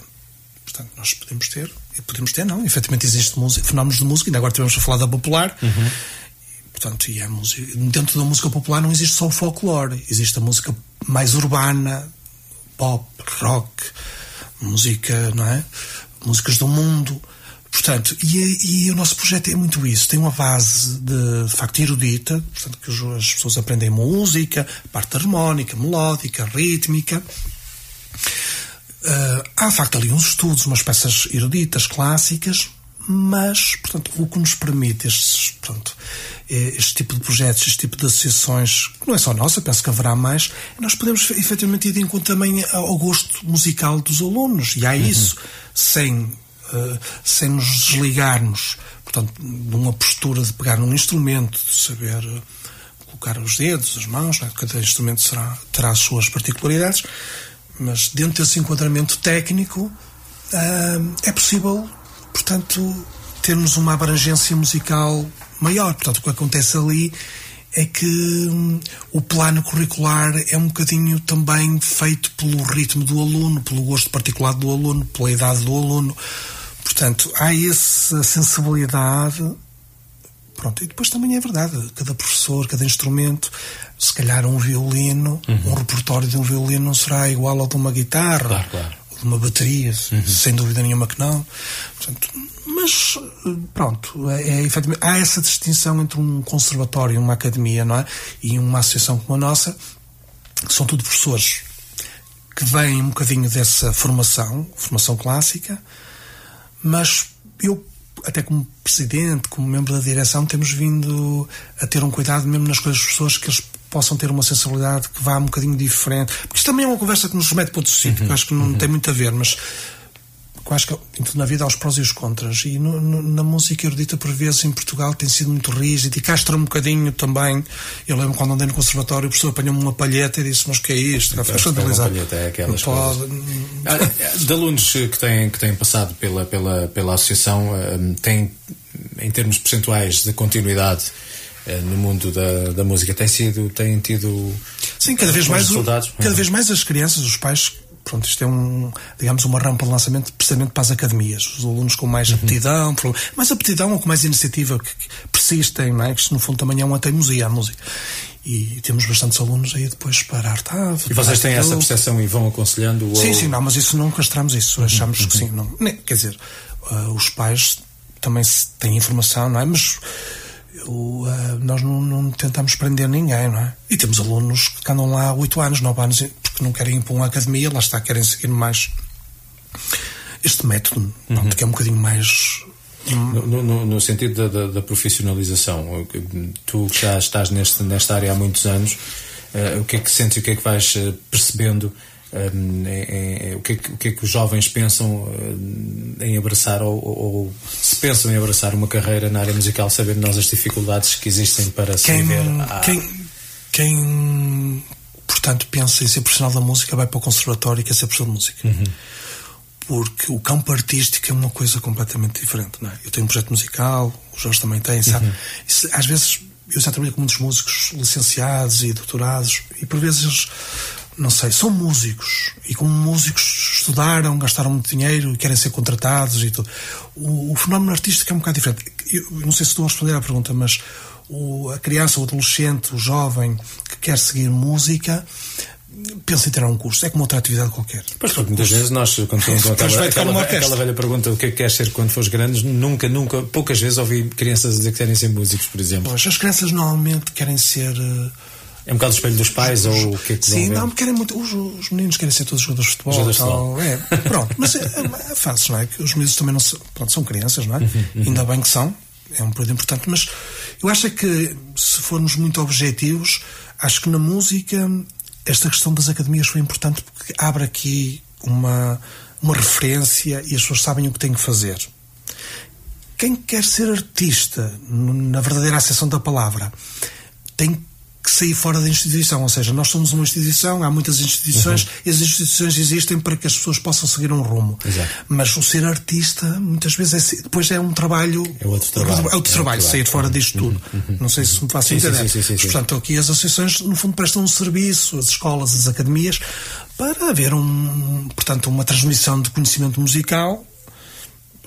Portanto, nós podemos ter, e podemos ter, não, efetivamente existe música, fenómenos de música, ainda agora tivemos a falar da popular, uhum. Portanto, e a música, dentro da música popular não existe só o folclore, existe a música mais urbana, pop, rock, música, não é? Músicas do mundo. Portanto, e, e, o nosso projeto é muito isso. Tem uma base de, de facto erudita, portanto, que as pessoas aprendem música, parte harmónica, melódica, rítmica, Uh, há, de facto, ali uns estudos, umas peças eruditas, clássicas, mas, portanto, o que nos permite estes, portanto, eh, este tipo de projetos, este tipo de associações, que não é só nossa, penso que haverá mais, nós podemos efetivamente ir de encontro também ao gosto musical dos alunos, e há uhum. isso, sem, uh, sem nos desligarmos, portanto, de uma postura de pegar num instrumento, de saber uh, colocar os dedos, as mãos, né? cada instrumento será, terá as suas particularidades, mas dentro desse enquadramento técnico uh, é possível, portanto, termos uma abrangência musical maior. Portanto, o que acontece ali é que um, o plano curricular é um bocadinho também feito pelo ritmo do aluno, pelo gosto particular do aluno, pela idade do aluno. Portanto, há essa sensibilidade Pronto, e depois também é verdade, cada professor, cada instrumento, se calhar um violino, uhum. um repertório de um violino não será igual ao de uma guitarra, claro, claro. Uma bateria, uhum. sem dúvida nenhuma que não. Portanto, mas, pronto, é, é, efetivamente, há essa distinção entre um conservatório e uma academia, não é? E uma associação como a nossa, que são tudo professores que vêm um bocadinho dessa formação, formação clássica, mas eu até como presidente, como membro da direção, temos vindo a ter um cuidado mesmo nas coisas das pessoas que eles possam ter uma sensibilidade que vá um bocadinho diferente. Porque isto também é uma conversa que nos remete para outro sítio, uhum. que acho que não uhum. tem muito a ver, mas eu acho que na vida há os prós e os contras. E no, no, na música erudita, por vezes, em Portugal, tem sido muito rígido e castra um bocadinho também. Eu lembro quando andei no conservatório, o professor apanhou-me uma palheta e disse: Mas que é isto? Então, foi escandalizado. É aquelas pode... Ah, de alunos que têm, que têm passado pela, pela, pela associação, hum, têm, em termos percentuais de continuidade, no mundo da, da música tem sido tem tido sim cada vez mais resultados cada vez mais as crianças os pais pronto, isto é um, digamos, uma rampa de lançamento precisamente para as academias. Os alunos com mais uhum. aptidão, mais aptidão ou com mais iniciativa, que, que persistem, não é? Que isto no fundo também é uma teimosia à música. E temos bastantes alunos aí depois para Artave. E vocês têm essa percepção e vão aconselhando? Sim, ou... sim, não, mas isso não castramos isso. Uhum. Achamos uhum. que sim. Não, quer dizer, uh, os pais também têm informação, não é? Mas uh, nós não, não, tentamos prender ninguém, não é? E temos alunos que andam lá há 8 anos, 9 anos, porque não querem ir para uma academia, lá está, querem seguir mais este método, uhum. que é um bocadinho mais. No, no, no sentido da, da, da, profissionalização, tu já estás neste, nesta área há muitos anos, uh, o que é que sentes e o que é que vais uh, percebendo um, é, é, o, que é que, o que é que os jovens pensam uh, em abraçar ou, ou, se pensam em abraçar uma carreira na área musical, sabendo nós as dificuldades que existem para se viver? À... Quem, quem, portanto, pensa em ser profissional da música vai para o conservatório e quer ser professor de música. Uhum. Porque o campo artístico é uma coisa completamente diferente. Não é? Eu tenho um projeto musical, o Jorge também tem, sabe? Uhum. Isso, às vezes, eu já trabalhei com muitos músicos licenciados e doutorados, e por vezes eles não sei, são músicos e como músicos estudaram, gastaram muito dinheiro e querem ser contratados e tudo. O, o fenómeno artístico é um bocado diferente. Eu, não sei se estou a responder à pergunta, mas o, a criança, o adolescente, o jovem que quer seguir música pensa em ter um curso, é como outra atividade qualquer. Pois, porque muitas vezes nós, quando falamos aquela, aquela, aquela, velha pergunta, o que é que queres ser quando fores grandes, nunca, nunca, poucas vezes ouvi crianças dizer que querem ser músicos, por exemplo. Pois, as crianças normalmente querem ser. É um bocado o espelho dos pais os, ou o que é que Sim, não, querem muito. Os, os, meninos querem ser todos jogadores de futebol. Jogadores tal, é, pronto, mas é, é, fácil, não é? Que os meninos também não são, pronto, são crianças, não é? Uhum, uhum. Ainda bem que são, é um período importante, mas eu acho é que se formos muito objetivos, acho que na música esta questão das academias foi importante porque abre aqui uma, uma referência e as pessoas sabem o que têm que fazer. Quem quer ser artista, na verdadeira acessão da palavra, tem que sair fora da instituição. Ou seja, nós somos uma instituição, há muitas instituições uhum. e as instituições existem para que as pessoas possam seguir um rumo. Exato. Mas o ser artista, muitas vezes, é, depois é um trabalho. É outro trabalho. É outro trabalho, é outro sair fora disto tudo. Uhum. uhum. Não sei se me faço entender. Sim, sim, sim, sim, Portanto, aqui as associações, no fundo, prestam um serviço, as escolas, as academias, para haver um, portanto, uma transmissão de conhecimento musical.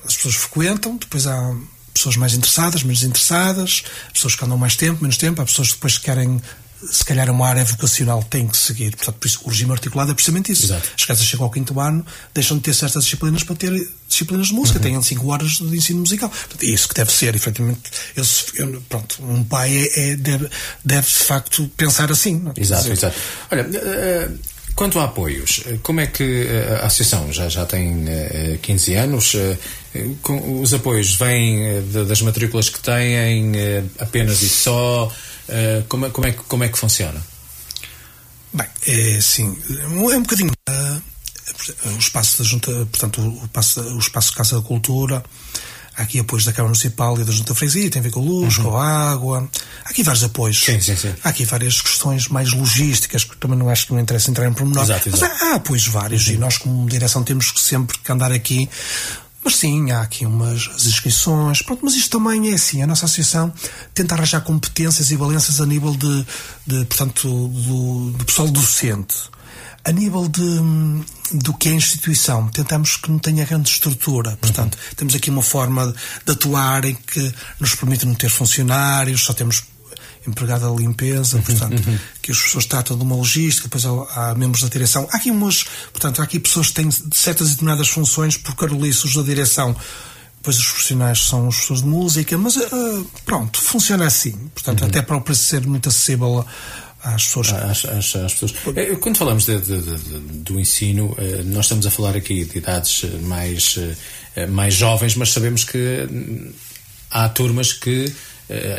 As pessoas frequentam, depois há pessoas mais interessadas, menos interessadas, pessoas que andam mais tempo, menos tempo, há pessoas que depois querem se calhar uma área vocacional tem que seguir. Portanto, por isso, o regime articulado é precisamente isso. Exato. As casas chegam ao quinto ano, deixam de ter certas disciplinas para ter disciplinas de música, uhum. têm cinco horas de ensino musical. Portanto, é isso que deve ser, efetivamente. Eu, eu, pronto, um pai é, é, deve, deve, de facto, pensar assim. Exato, dizer. exato. Olha, uh, quanto a apoios, como é que a associação já, já tem uh, 15 anos? Uh, os apoios vêm das matrículas que têm apenas e só? como, é, como, é, como é que funciona? Bem, é assim, é um bocadinho. O espaço da Junta, portanto, o, espaço, o espaço Casa da Cultura, há aqui apoios da Câmara Municipal e da Junta Freguesia, tem a ver com luz, uhum. com a água, há aqui vários apoios. Sim, sim, sim. Há aqui várias questões mais logísticas, que também não acho que não interessa entrar em pormenor. Exato, exato. Mas há, há apoios vários uhum. e nós, como direção, temos que sempre que andar aqui mas sim, há aqui umas inscrições, pronto, mas isto também é assim, a nossa associação tenta arranjar competências e valências a nível de, de portanto, do, do pessoal docente. A nível de, do que é a instituição, tentamos que não tenha grande estrutura. Portanto, uhum. temos aqui uma forma de atuar em que nos permite não ter funcionários, só temos empregada limpeza, portanto, que as pessoas tratam de uma logística, depois há, há, membros da direção. Há aqui umas, portanto, há aqui pessoas que têm certas e determinadas funções, por caroliços da direção, depois os profissionais são as pessoas de música, mas uh, pronto, funciona assim. Portanto, uhum. até para o preço ser muito acessível às pessoas. Às, às, às pessoas. Eh, quando falamos de, de, de, do ensino, eh, nós estamos a falar aqui de idades mais, mais jovens, mas sabemos que hum, há turmas que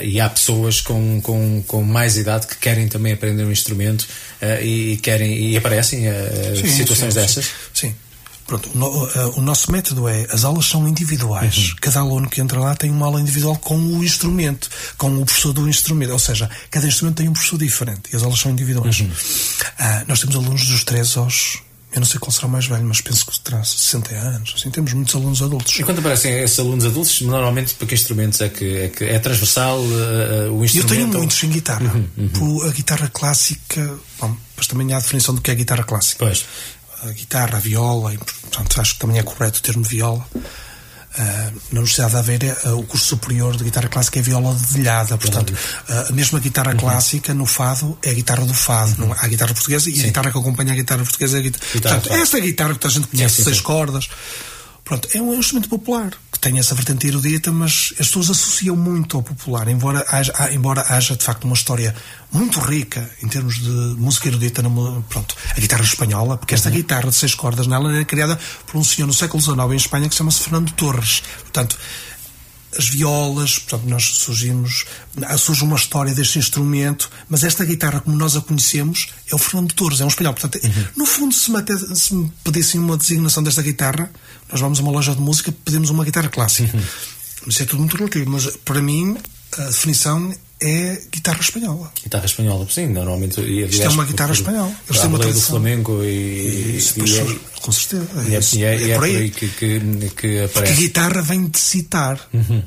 e há pessoas com, com, com mais idade que querem também aprender um instrumento uh, e, querem e aparecem uh, sim, situações sim, dessas. Sim. Pronto, o, nosso método é as aulas são individuais. Uhum. Cada aluno que entra lá tem uma aula individual com o instrumento, com o professor do instrumento. Ou seja, cada instrumento tem um professor diferente e as aulas são individuais. Uhum. nós temos alunos dos 3 aos eu não sei qual será o mais velho, mas penso que terá 60 anos. Assim, temos muitos alunos adultos. E quando aparecem esses alunos adultos, normalmente para que instrumentos é que é, que é transversal uh, o instrumento? Eu tenho muitos em guitarra. Uhum, uhum. A guitarra clássica, bom, mas também há a definição do que é guitarra clássica. Pois. A guitarra, a viola, e, portanto, acho que também é correto o termo viola. Uh, na Universidade de Aveira, uh, o curso superior de guitarra clássica é viola dedilhada, portanto, uh, a mesma guitarra uhum. clássica no fado é a guitarra do fado, uhum. não, há a guitarra portuguesa e Sim. a guitarra que acompanha a guitarra portuguesa é a guitarra. guitarra portanto, esta é a guitarra que a gente conhece, sim, sim, seis cordas. Pronto, é um instrumento popular que tem essa vertente erudita, mas as pessoas associam muito ao popular, embora haja, embora haja de facto uma história muito rica em termos de música erudita, pronto, a guitarra espanhola, porque esta uhum. guitarra de seis cordas nela era criada por um senhor no século XIX em Espanha que se chama-se Fernando Torres. Portanto, as violas, portanto, nós surgimos, surge uma história deste instrumento, mas esta guitarra, como nós a conhecemos, é o Fernando Torres, é um espanhol. Portanto, uhum. no fundo, se me, se me pedissem uma designação desta guitarra, nós vamos a uma loja de música, pedimos uma guitarra clássica. Uhum. Mas é tudo muito relativo. Mas para mim, a definição é guitarra espanhola. Guitarra espanhola, sim, normalmente. E, Isto é uma guitarra espanhola. Eles têm uma tradição. do Flamengo e. Isso, e, é, com certeza. E é, é, é, é por aí, que, que, que aparece. Porque a guitarra vem de citar. Uhum.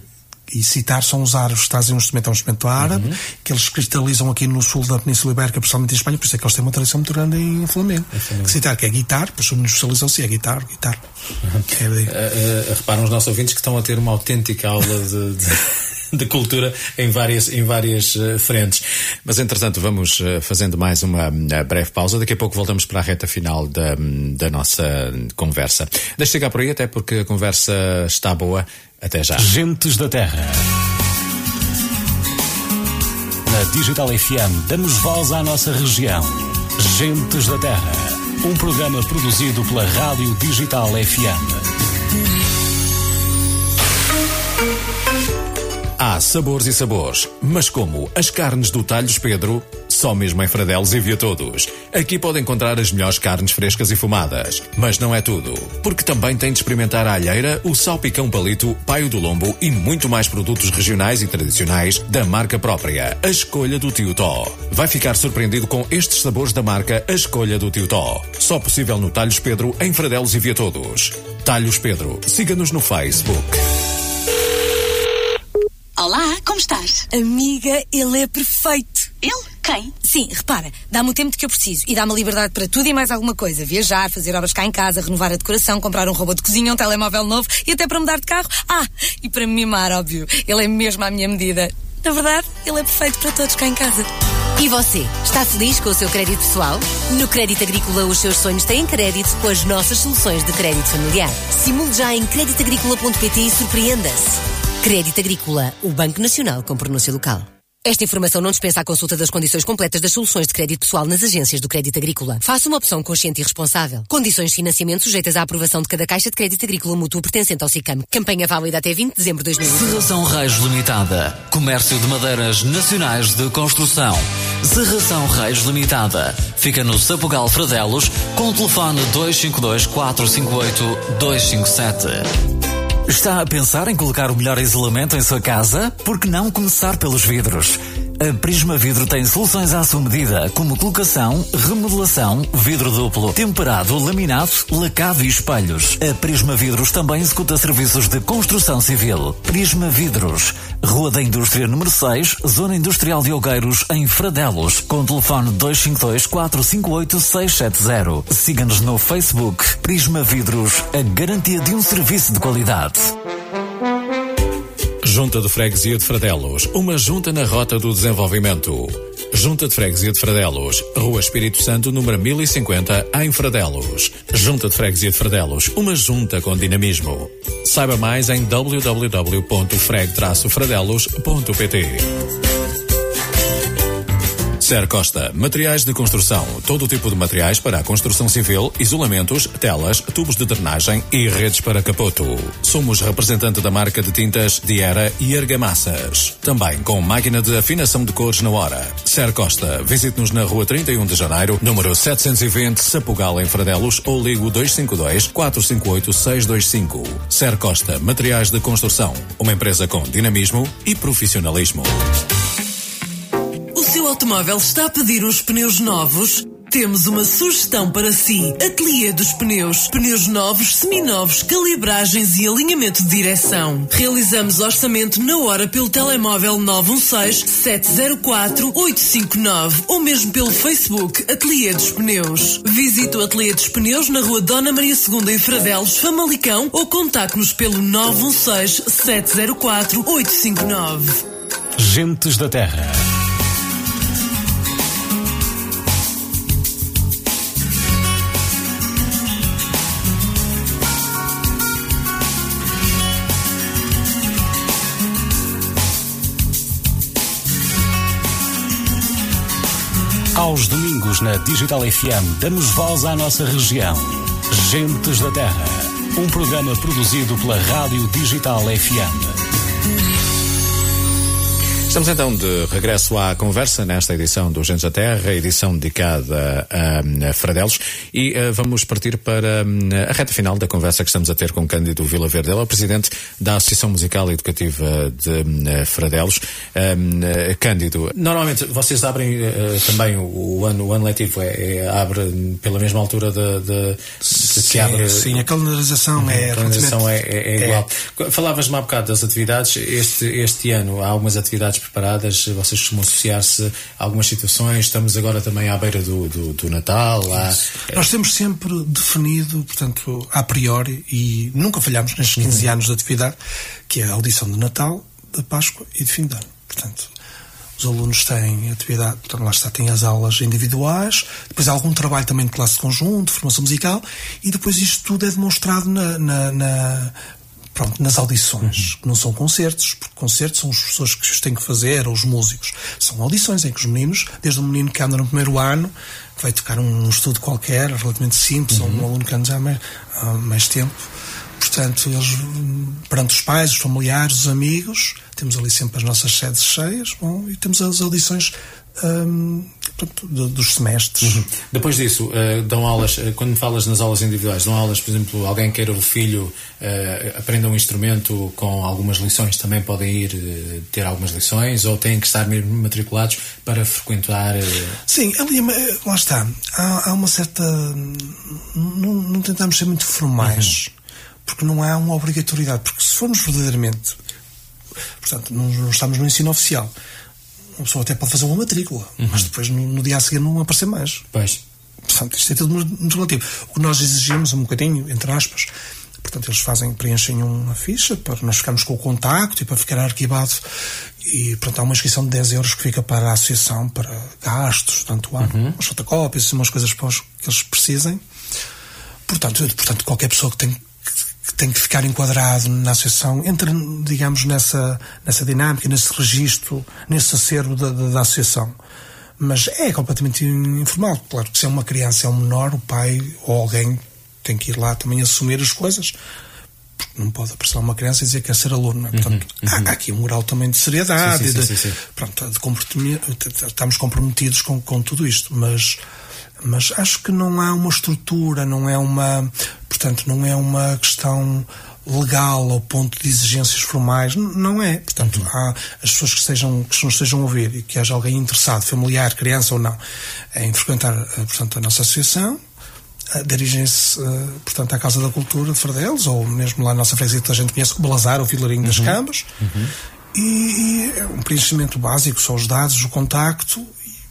E citar são os árabes que trazem um instrumento, é um instrumento árabe, uhum. que eles cristalizam aqui no sul da Península Ibérica, principalmente em Espanha, por isso é que eles têm uma tradição muito grande em Flamengo. É citar, que é guitarra, depois especializam-se, é guitarra, guitarra. Uhum. É, uh, uh, reparam os nossos ouvintes que estão a ter uma autêntica aula de... de... de cultura em várias, em várias uh, frentes. Mas, entretanto, vamos uh, fazendo mais uma uh, breve pausa. Daqui a pouco voltamos para a reta final da, da nossa conversa. Deixe chegar por aí, até porque a conversa está boa. Até já. Gentes da Terra. Na Digital FM damos voz à nossa região. Gentes da Terra. Um programa produzido pela Rádio Digital FM. Sabores e sabores, mas como as carnes do Talhos Pedro Só mesmo em Fradelos envia todos. Aqui pode encontrar as melhores carnes frescas e fumadas. Mas não é tudo, porque também tem de experimentar a alheira, o salpicão palito, paio do lombo e muito mais produtos regionais e tradicionais da marca própria, a escolha do Tio Tó. Vai ficar surpreendido com estes sabores da marca A Escolha do Tio Tó. Só possível no Talhos Pedro, em Fradelos envia todos. Talhos Pedro, siga-nos no Facebook. Olá, como estás? Amiga, ele é perfeito. Ele? Quem? Sim, repara, dá-me o tempo que eu preciso e dá-me a liberdade para tudo e mais alguma coisa. Viajar, fazer obras cá em casa, renovar a decoração, comprar um robô de cozinha, um telemóvel novo e até para mudar de carro. Ah, e para me mimar, óbvio. Ele é mesmo à minha medida. Na verdade, ele é perfeito para todos cá em casa. E você, está feliz com o seu crédito pessoal? No Crédito Agrícola, os seus sonhos têm crédito com as nossas soluções de crédito familiar. Simule já em creditagricola.pt e surpreenda-se. Crédito Agrícola, o Banco Nacional com pronúncia local. Esta informação não dispensa a consulta das condições completas das soluções de crédito pessoal nas agências do Crédito Agrícola. Faça uma opção consciente e responsável. Condições de financiamento sujeitas à aprovação de cada caixa de crédito agrícola mútuo pertencente ao SICAM. Campanha válida até 20 de dezembro de 2020. Serração Reis Limitada. Comércio de madeiras nacionais de construção. Serração Reis Limitada. Fica no Sapugal Fradelos com o telefone 252 458 257. Está a pensar em colocar o melhor isolamento em sua casa? Por que não começar pelos vidros? A Prisma Vidro tem soluções à sua medida, como colocação, remodelação, vidro duplo, temperado, laminado, lacado e espelhos. A Prisma Vidros também executa serviços de construção civil. Prisma Vidros, Rua da Indústria número 6, Zona Industrial de Olgueiros, em Fradelos, com telefone 252 458 670. Siga-nos no Facebook. Prisma Vidros, a garantia de um serviço de qualidade. Junta de Freguesia de Fradelos, uma junta na rota do desenvolvimento. Junta de Freguesia de Fradelos, Rua Espírito Santo, número 1050, em Fradelos. Junta de Freguesia de Fradelos, uma junta com dinamismo. Saiba mais em www.freg-fradelos.pt. Ser Costa, materiais de construção, todo tipo de materiais para a construção civil, isolamentos, telas, tubos de drenagem e redes para capoto. Somos representante da marca de tintas Diera e Argamassas. Também com máquina de afinação de cores na hora. Ser Costa, visite-nos na rua 31 de janeiro, número 720, Sapugal em Fradelos ou ligo 252 458 625. Ser Costa, materiais de construção, uma empresa com dinamismo e profissionalismo. Seu automóvel está a pedir uns pneus novos? Temos uma sugestão para si. Ateliê dos Pneus. Pneus novos, seminovos, calibragens e alinhamento de direção. Realizamos orçamento na hora pelo telemóvel 916-704-859 ou mesmo pelo Facebook Ateliê dos Pneus. Visite o Ateliê dos Pneus na rua Dona Maria II em Fradelos, Famalicão ou contacte-nos pelo 916-704-859. Gentes da Terra. Aos domingos na Digital FM damos voz à nossa região. Gentes da Terra. Um programa produzido pela Rádio Digital FM. Estamos então de regresso à conversa nesta edição do Gentes da Terra, edição dedicada a, a Fradelos, e uh, vamos partir para um, a reta final da conversa que estamos a ter com Cândido Vila Verde. Ele é o presidente da Associação Musical e Educativa de um, Fradelos. Um, uh, Cândido, normalmente vocês abrem uh, também o, ano, o ano letivo, é, é, abre pela mesma altura de, de, de sim, abre. Sim, a calendarização é, a calendarização é, é, é igual. Falavas-me há bocado das atividades. Este, este ano há algumas atividades preparadas, vocês costumam associar-se a algumas situações, estamos agora também à beira do, do, do Natal. Há... Nós temos sempre definido, portanto, a priori, e nunca falhamos nestes 15 uhum. anos de atividade, que é a audição de Natal, de Páscoa e de fim de ano. Portanto, os alunos têm atividade, portanto, lá está, têm as aulas individuais, depois há algum trabalho também de classe de conjunto, de formação musical, e depois isto tudo é demonstrado na, na, na pronto, nas audições, uhum. que não são concertos, porque concertos são as pessoas que os têm que fazer, ou os músicos. São audições em que os meninos, desde um menino que anda no primeiro ano, que vai tocar um estudo qualquer, relativamente simples, uhum. ou um aluno que anda já há mais, há mais tempo, portanto, eles, perante os pais, os familiares, os amigos, temos ali sempre as nossas sedes cheias, bom, e temos as audições hum, portanto, dos semestres. Uhum. Depois disso, uh, dão aulas, uh, quando falas nas aulas individuais, dão aulas, por exemplo, alguém queira o filho uh, aprenda um instrumento com algumas lições, também podem ir ter algumas lições ou têm que estar mesmo matriculados para frequentar. Sim, ali, lá está. Há, há uma certa. Não, não, tentamos ser muito formais, uhum. porque não há uma obrigatoriedade. Porque se formos verdadeiramente. Portanto, não, não estamos no ensino oficial uma pessoa até pode fazer uma matrícula, uhum. mas depois no, no, dia a seguir não aparecer mais. Pois. Portanto, isto é tudo muito relativo. O que nós exigimos, um bocadinho, entre aspas, portanto, eles fazem, preenchem uma ficha para nós ficarmos com o contacto e para ficar arquivado. E, portanto, há uma inscrição de 10 euros que fica para a associação, para gastos, tanto há uhum. umas fotocópias, umas coisas para os, que eles precisem. Portanto, portanto, qualquer pessoa que tem que tem que ficar enquadrado na associação, entra, digamos, nessa, nessa dinâmica, nesse registro, nesse acervo da, da, da associação. Mas é completamente informal. Claro que se é uma criança, é um menor, o pai ou alguém tem que ir lá também assumir as coisas. Porque não pode aparecer uma criança e dizer que quer ser aluno. É? Portanto, uhum, uhum. Há, há, aqui um grau também de seriedade. Sim, sim, sim, de, pronto, de comprometimento, estamos comprometidos com, com tudo isto. Mas mas acho que não há uma estrutura, não é uma, portanto, não é uma questão legal ao ponto de exigências formais, não é. Portanto, uhum. há as pessoas que, estejam, que nos estejam a ouvir e que haja alguém interessado, familiar, criança ou não, em frequentar, eh, portanto, a nossa associação, eh, dirigem-se, eh, portanto, à Casa da Cultura de Fardelos, ou mesmo lá na nossa freguesia que a gente conhece, o Balazar, o Vilarinho uhum. das Cambas, uhum. e, e, é um preenchimento básico, são os dados, o contacto,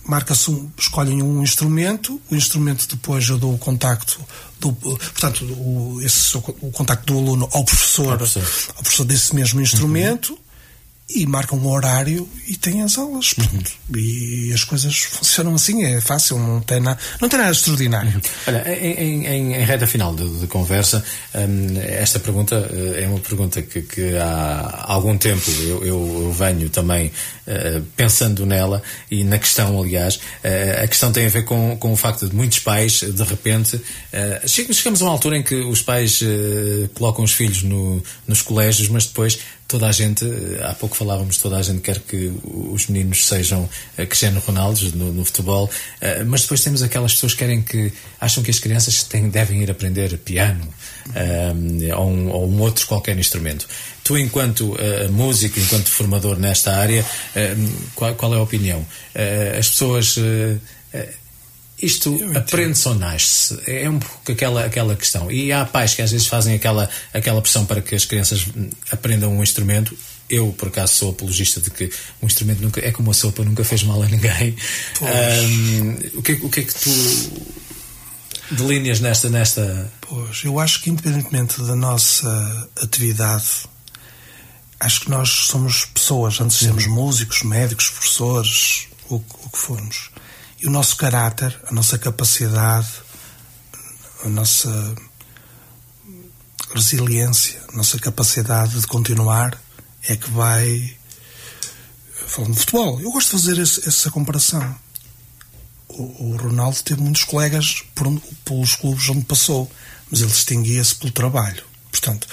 marca-se um, escolhem um instrumento, o instrumento depois eu dou o contacto do, portanto, o, esse, o contacto do aluno ao professor, ao professor, desse mesmo instrumento, uhum e marcam um horário e têm as aulas. Uhum. E as coisas funcionam assim, é fácil, não tem, na, não tem nada extraordinário. Uhum. Olha, em, em, em, reta final de, de conversa, um, esta pergunta uh, é uma pergunta que, que há algum tempo eu, eu venho também uh, pensando nela e na questão, aliás, uh, a questão tem a ver com, com o facto de muitos pais, de repente, chegamos a uma altura em que os pais colocam os filhos no, nos colégios, mas depois toda a gente, eh, há pouco falávamos, toda a gente quer que os meninos sejam uh, Cristiano Ronaldo no, no futebol, uh, mas depois temos aquelas pessoas que querem que acham que as crianças têm, devem ir aprender piano uh, ou, um, ou, um, outro qualquer instrumento. Tu, enquanto uh, músico, enquanto formador nesta área, qual, qual, é a opinião? as pessoas isto aprende-se ou nasce? É um pouco aquela, aquela questão. E há pais que às vezes fazem aquela, aquela pressão para que as crianças aprendam um instrumento. Eu, por acaso, sou apologista de que um instrumento nunca é como a sopa, nunca fez mal a ninguém. Um, o, que, o que é que tu delineas nesta, nesta. Pois, eu acho que, independentemente da nossa atividade, acho que nós somos pessoas, antes de sermos músicos, médicos, professores, o, o que formos e o nosso caráter, a nossa capacidade, a nossa resiliência, a nossa capacidade de continuar é que vai. Falando de futebol, eu gosto de fazer esse, essa comparação. O, o, Ronaldo teve muitos colegas por, pelos clubes onde passou, mas ele distinguia-se pelo trabalho. Portanto,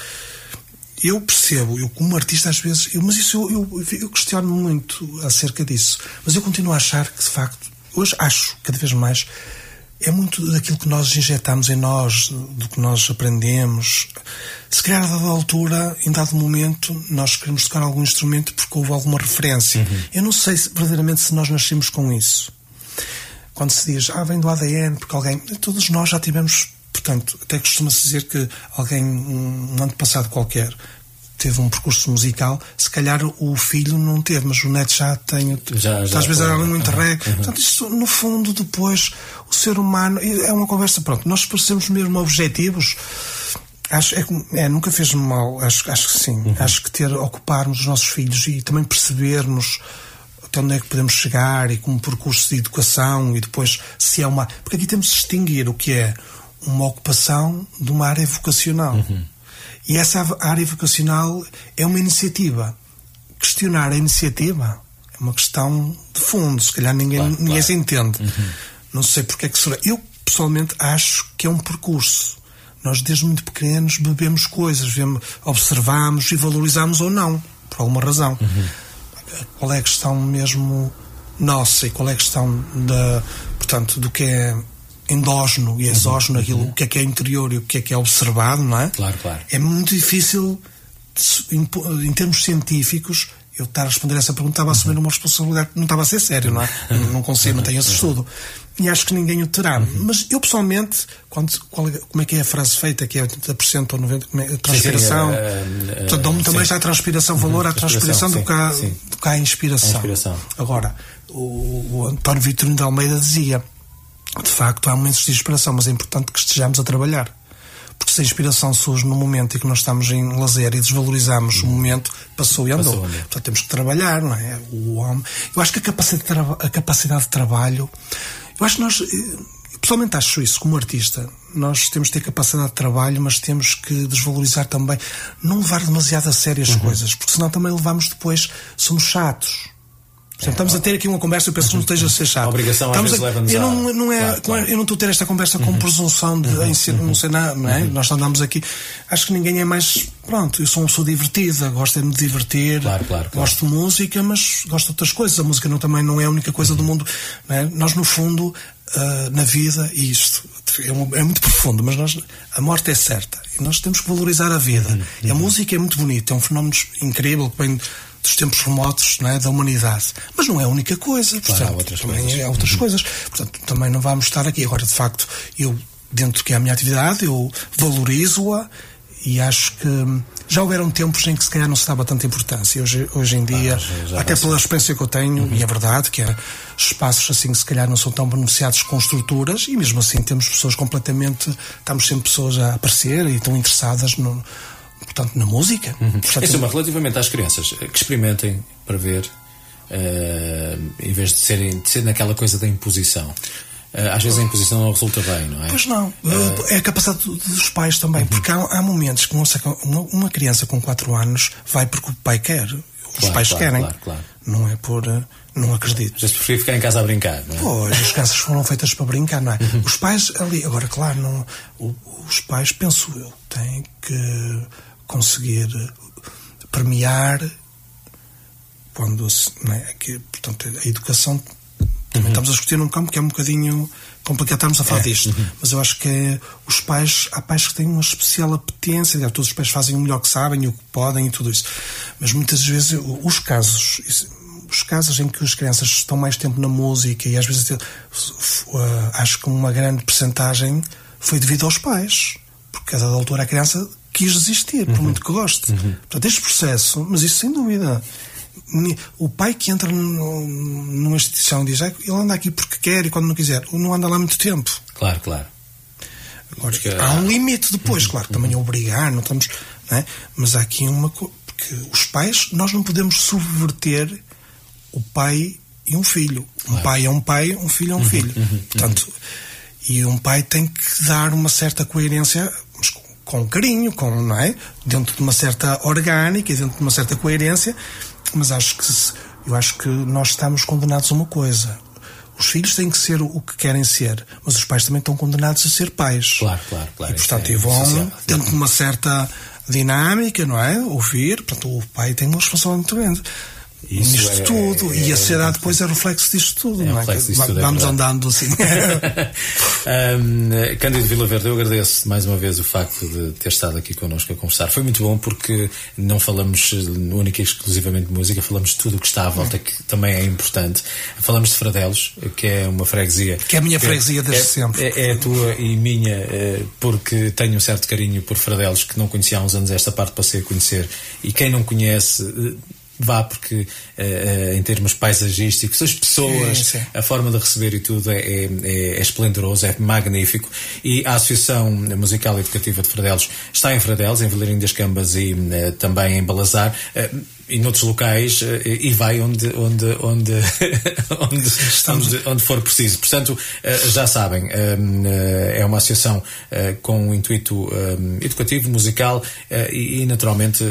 eu percebo, eu como artista às vezes, eu, mas isso eu, eu, eu questiono muito acerca disso, mas eu continuo a achar que de facto hoje acho cada vez mais é muito daquilo que nós injetamos em nós, do que nós aprendemos. Se calhar, a dada altura, em dado momento, nós queremos tocar algum instrumento porque houve alguma referência. Uhum. Eu não sei se, verdadeiramente se nós nascemos com isso. Quando se diz, ah, vem do ADN, porque alguém. Todos nós já tivemos. Portanto, até costuma-se dizer que alguém, um, um ano passado qualquer, teve um percurso musical, se calhar o filho não teve, mas o neto já tem. Já, já às vezes era uhum, reggae. Uhum. Portanto, isto, no fundo, depois, o ser humano. É uma conversa, pronto, nós parecemos mesmo objetivos. Acho, é, é, nunca fez mal, acho, acho que sim. Uhum. Acho que ter, ocuparmos os nossos filhos e também percebermos até onde é que podemos chegar e como percurso de educação e depois se é uma. Porque aqui temos de distinguir o que é uma ocupação de uma área vocacional. Uhum. E essa área vocacional é uma iniciativa. Questionar a iniciativa é uma questão de fundo, se calhar ninguém, claro, ninguém claro. se entende. Uhum. Não sei porque é que será. Eu, pessoalmente, acho que é um percurso Nós, desde muito pequenos, bebemos coisas, vemos, observamos e valorizamos ou não, por alguma razão. Uhum. Qual é a questão mesmo nossa e qual é a questão da, portanto, do que é endógeno e exógeno, uhum. aquilo, o que é que é interior e o que é que é observado, não é? Claro, claro. É muito difícil, em, termos científicos, eu estar a responder essa pergunta estava a assumir uma responsabilidade que não estava a ser sério, não é? Não consigo, não tenho esse estudo. E acho que ninguém o terá. Mas eu pessoalmente, quando, qual, é, como é que é a frase feita, que é 80% ou 90%, é, transpiração. Uh, portanto, dão também já a transpiração, valor à transpiração, do, que do. A inspiração. Agora, o, o António Vitorino de Almeida dizia de facto há momentos de inspiração, mas é importante que estejamos a trabalhar. Porque se a inspiração surge no momento em que nós estamos em lazer e desvalorizamos o momento, passou e andou. Passou, Portanto, temos que trabalhar, não é? O homem. Eu acho que a capacidade, de a capacidade de trabalho. Eu acho que nós. Eu pessoalmente acho isso, como artista. Nós temos que ter capacidade de trabalho, mas temos que desvalorizar também. Não levar demasiado a sério as uhum. coisas, porque senão também levamos depois. Somos chatos Portanto, estamos a ter aqui uma conversa, eu penso que não esteja a ser chato. A obrigação estamos às vezes leva-nos eu não, não é, claro, claro. Eu não estou a ter esta conversa com uhum. presunção de uhum. ensino, não sei nada, não é? Uhum. Nós andamos aqui. Acho que ninguém é mais. Pronto, eu sou uma pessoa divertida, gosto de me divertir, claro, claro, gosto de música, mas gosto de outras coisas. A música não, também não é a única coisa do mundo. É? Nós, no fundo, uh, na vida, e isto é, um, é, muito profundo, mas nós, a morte é certa. E nós temos que valorizar a vida. E a música é muito bonita, é um fenómeno incrível que vem dos tempos remotos é, da humanidade. Mas não é a única coisa. Portanto, claro, há outras também coisas. há outras uhum. coisas. Portanto, também não vamos estar aqui. Agora, de facto, eu, dentro que é a minha atividade, eu valorizo-a e acho que já houveram tempos em que se calhar não se dava tanta importância. Hoje, hoje em dia, ah, até pela experiência que eu tenho, uhum. e é verdade que há espaços assim que se calhar não são tão beneficiados com estruturas, e mesmo assim temos pessoas completamente. Estamos sempre pessoas a aparecer e estão interessadas no, portanto, na música. Uhum. Portanto, em suma, relativamente às crianças, eh, que experimentem para ver, uh, em vez de, serem, de ser naquela coisa da imposição. Uh, às vezes a imposição não resulta bem, não é? Pois não. Uh, é a capacidade dos pais também. Uhum. Porque há, há, momentos que uma, uma, criança com 4 anos vai porque o pai quer. Os claro, pais claro, querem. Claro, claro. Não é por. Não acredito. Às vezes prefiro ficar em casa a brincar, não é? Pois, as casas foram feitas para brincar, não é? Uhum. Os pais ali. Agora, claro, não, os pais, penso eu, têm que conseguir premiar quando é? que, portanto, a educação também uhum. estamos a discutir num campo que é um bocadinho complicado estarmos a falar é. disto, uhum. mas eu acho que os pais, há pais que têm uma especial apetência, todos os pais fazem o melhor que sabem, o que podem e tudo isso, mas muitas vezes os casos, os casos em que as crianças estão mais tempo na música e às vezes uh, acho que uma grande percentagem foi devido aos pais, porque a dada altura a criança quis desistir, por uhum. muito que goste. Uhum. Portanto, este processo, mas isso sem dúvida. O pai que entra numa instituição diz ah, ele anda aqui porque quer e quando não quiser, não anda lá muito tempo. Claro, claro. Agora, porque... Há um limite depois, uhum. claro, também é obrigar, não estamos. Não é? Mas há aqui uma coisa. Porque os pais, nós não podemos subverter o pai e um filho. Um claro. pai é um pai, um filho é um uhum, filho. Uhum, Portanto, e um pai tem que dar uma certa coerência com carinho, com, não é? Dentro de uma certa orgânica, dentro de uma certa coerência, mas acho que eu acho que nós estamos condenados a uma coisa. Os filhos têm que ser o que querem ser, mas os pais também estão condenados a ser pais. Claro, claro, claro. E portanto, é, vão dentro de uma certa dinâmica, não é? Ouvir, portanto, o pai tem uma responsabilidade muito grande. Isso nisto é, tudo. É, e a sociedade depois é reflexo disto tudo, é não é? Disto tudo, é Vamos andando assim. um, Cândido Vila Verde, eu agradeço mais uma vez o facto de ter estado aqui connosco a conversar. Foi muito bom porque não falamos única e exclusivamente de música, falamos de tudo o que está à volta, que também é importante. Falamos de Fradelos, que é uma freguesia. Que é a minha freguesia desde sempre. É, é, a tua e minha, eh, porque tenho um certo carinho por Fradelos, que não conhecia há uns anos esta parte passei a conhecer. E quem não conhece vá, porque uh, em termos paisagísticos, as pessoas, sim, sim. a forma de receber e tudo é, é, é, é, esplendoroso, é magnífico. E a Associação Musical e Educativa de Fradelos está em Fradelos, em Vilarinho das Cambas e uh, também em Balazar. Uh, e noutros locais uh, e vai onde, onde, onde, onde, onde, onde, for preciso. Portanto, uh, já sabem, um, é uma associação com um intuito educativo, musical e, naturalmente,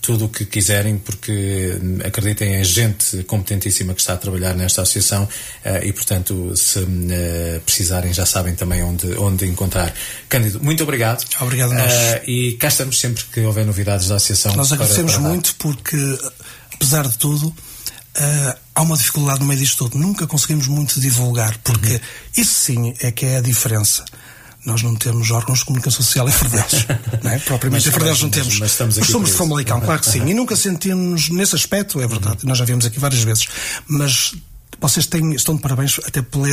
tudo o que quiserem, porque acreditem em gente competentíssima que está a trabalhar nesta associação e, portanto, se precisarem, já sabem também onde, onde encontrar. Cândido, muito obrigado. Obrigado, nós. e cá estamos sempre que houver novidades da associação. Nós agradecemos para, para muito porque, apesar de tudo, uh, há uma dificuldade no meio disto tudo. Nunca conseguimos muito divulgar, porque uhum. isso sim é que é a diferença. Nós não temos órgãos de comunicação social em Fardelos. não é? Propriamente em Fardelos não temos. Mas, estamos aqui somos de Famalicão, claro que sim. E nunca sentimos nesse aspecto, é verdade. Uhum. Nós já vimos aqui várias vezes. Mas vocês têm, estão de parabéns, até pela,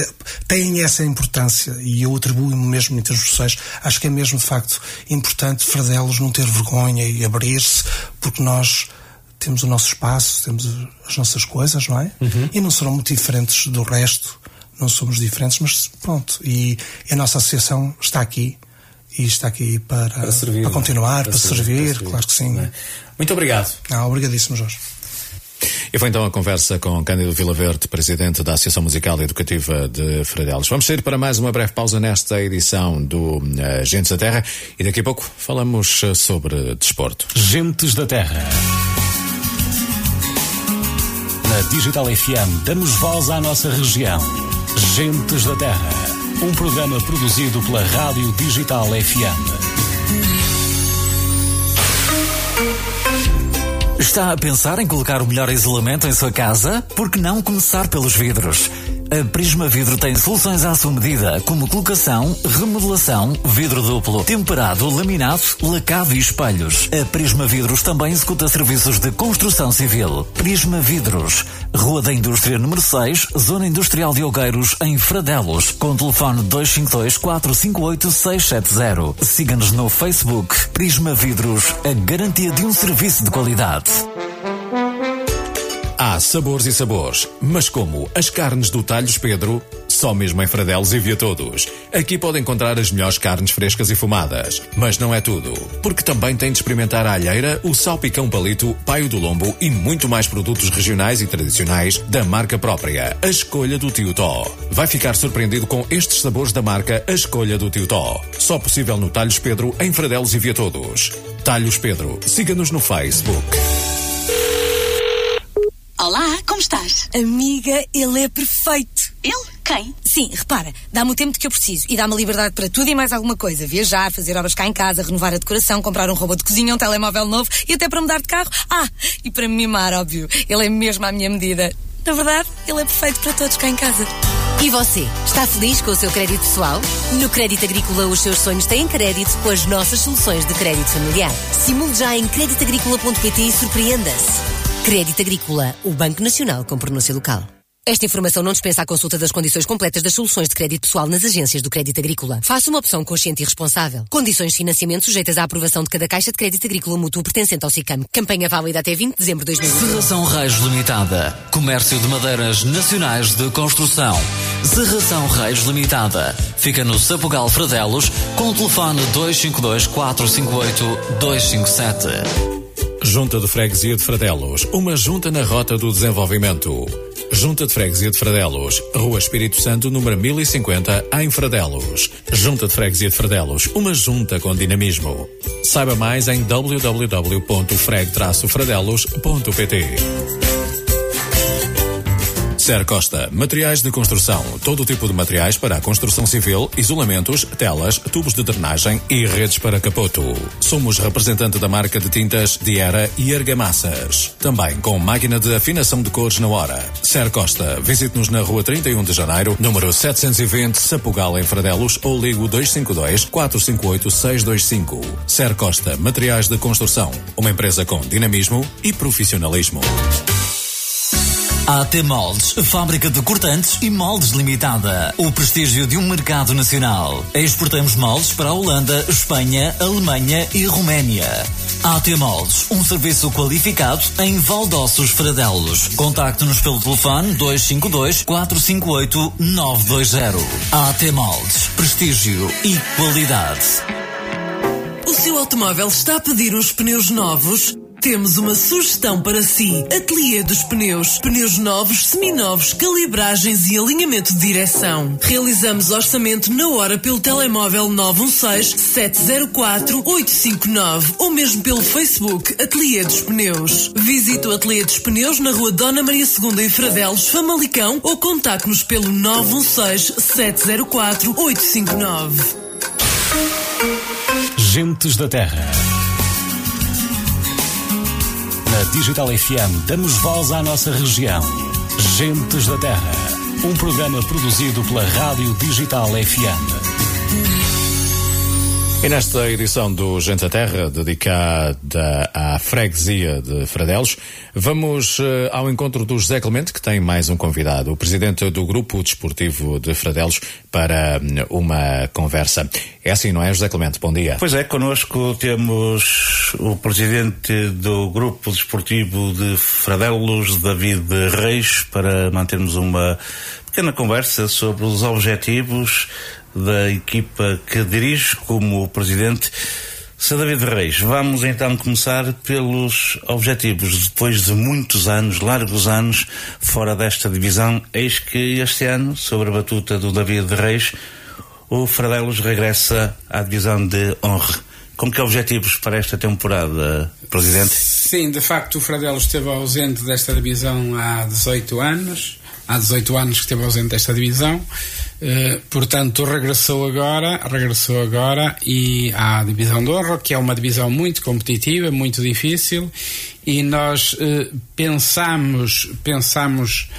têm essa importância e eu atribuo-me mesmo em termos sociais. Acho que é mesmo de facto importante Fradelos não ter vergonha e abrir-se, porque nós temos o nosso espaço, temos as nossas coisas, não é? Uhum. E não serão muito diferentes do resto, não somos diferentes, mas pronto. E, a nossa associação está aqui e está aqui para, para, servir, para continuar, para, para, servir, servir, para, servir, claro que sim. É? Muito obrigado. Ah, obrigadíssimo, Jorge. E foi então a conversa com Cândido Vilaverde, presidente da Associação Musical e Educativa de Fradelos. Vamos sair para mais uma breve pausa nesta edição do uh, Gentes da Terra e daqui a pouco falamos uh, sobre desporto. Gentes da Terra. Na Digital FM damos voz à nossa região. Gentes da Terra. Um programa produzido pela Rádio Digital FM. Está a pensar em colocar o melhor isolamento em sua casa? Por que não começar pelos vidros? A Prisma Vidro tem soluções à sua medida, como colocação, remodelação, vidro duplo, temperado, laminado, lacado e espelhos. A Prisma Vidros também executa serviços de construção civil. Prisma Vidros, Rua da Indústria número 6, Zona Industrial de Algueiros, em Fradelos, com telefone 252 458 670. Siga-nos no Facebook. Prisma Vidros, a garantia de um serviço de qualidade. Há sabores e sabores, mas como as carnes do Talhos Pedro, só mesmo em Fradelos envia todos. Aqui pode encontrar as melhores carnes frescas e fumadas. Mas não é tudo, porque também tem de experimentar a alheira, o salpicão palito, paio do lombo e muito mais produtos regionais e tradicionais da marca própria, a escolha do Tio Tó. Vai ficar surpreendido com estes sabores da marca A Escolha do Tio Tó. Só possível no Talhos Pedro, em Fradelos envia todos. Talhos Pedro, siga-nos no Facebook. Olá, como estás? Amiga, ele é perfeito. Ele? Quem? Sim, repara, dá-me o tempo de que eu preciso e dá-me liberdade para tudo e mais alguma coisa. Viajar, fazer obras cá em casa, renovar a decoração, comprar um robô de cozinha, um telemóvel novo e até para mudar de carro. Ah, e para me mimar, óbvio. Ele é mesmo à minha medida. Na verdade, ele é perfeito para todos cá em casa. E você, está feliz com o seu crédito pessoal? No Crédito Agrícola, os seus sonhos têm crédito com as nossas soluções de crédito familiar. Simule já em creditagricola.pt e surpreenda-se. Crédito Agrícola, o Banco Nacional com pronúncia local. Esta informação não dispensa a consulta das condições completas das soluções de crédito pessoal nas agências do Crédito Agrícola. Faça uma opção consciente e responsável. Condições de financiamento sujeitas à aprovação de cada caixa de crédito agrícola mútuo pertencente ao SICAM. Campanha válida até 20 de dezembro de 2020. Serração Reis Limitada. Comércio de madeiras nacionais de construção. Serração Reis Limitada. Fica no Sapugal Fradelos com o telefone 252 458 257. Junta de Freguesia de Fradelos, uma junta na rota do desenvolvimento. Junta de Freguesia de Fradelos, Rua Espírito Santo, número 1050, em Fradelos. Junta de Freguesia de Fradelos, uma junta com dinamismo. Saiba mais em www.freg-fradelos.pt. Ser Costa, materiais de construção, todo tipo de materiais para a construção civil, isolamentos, telas, tubos de drenagem e redes para capoto. Somos representante da marca de tintas Diera e Argamassas. Também com máquina de afinação de cores na hora. Ser Costa, visite-nos na rua 31 de janeiro, número 720, Sapugal em Fradelos ou ligo 252 458 625. Ser Costa, materiais de construção, uma empresa com dinamismo e profissionalismo. AT Moldes, fábrica de cortantes e moldes limitada. O prestígio de um mercado nacional. Exportamos moldes para a Holanda, Espanha, Alemanha e Roménia. AT Moldes, um serviço qualificado em Valdossos Fradelos. Contacte-nos pelo telefone 252 458 920. AT Moldes, prestígio e qualidade. O seu automóvel está a pedir uns pneus novos? Temos uma sugestão para si. Ateliê dos Pneus. Pneus novos, seminovos, calibragens e alinhamento de direção. Realizamos orçamento na hora pelo telemóvel 916-704-859 ou mesmo pelo Facebook Ateliê dos Pneus. Visite o Ateliê dos Pneus na rua Dona Maria II em Fradelos, Famalicão ou contacte-nos pelo 916-704-859. Gentes da Terra. Digital FM damos voz à nossa região. Gentes da Terra. Um programa produzido pela Rádio Digital FM. E nesta edição do Gente da Terra, dedicada à freguesia de Fradelos, vamos uh, ao encontro do José Clemente, que tem mais um convidado, o presidente do Grupo Desportivo de Fradelos, para um, uma conversa. É assim, não é, José Clemente? Bom dia. Pois é, connosco temos o presidente do Grupo Desportivo de Fradelos, David Reis, para mantermos uma pequena conversa sobre os objetivos da equipa que dirige como presidente. Sr. David Reis, vamos então começar pelos objetivos. Depois de muitos anos, largos anos, fora desta divisão, eis que este ano, sobre a batuta do David Reis, o Fradelos regressa à divisão de honra. Com que objetivos para esta temporada, Presidente? Sim, de facto o Fradelos esteve ausente desta divisão há 18 anos. Há 18 anos que esteve ausente desta divisão. Uh, portanto, regressou agora, regressou agora e à divisão de honra, que é uma divisão muito competitiva, muito difícil, e nós uh, pensamos, pensamos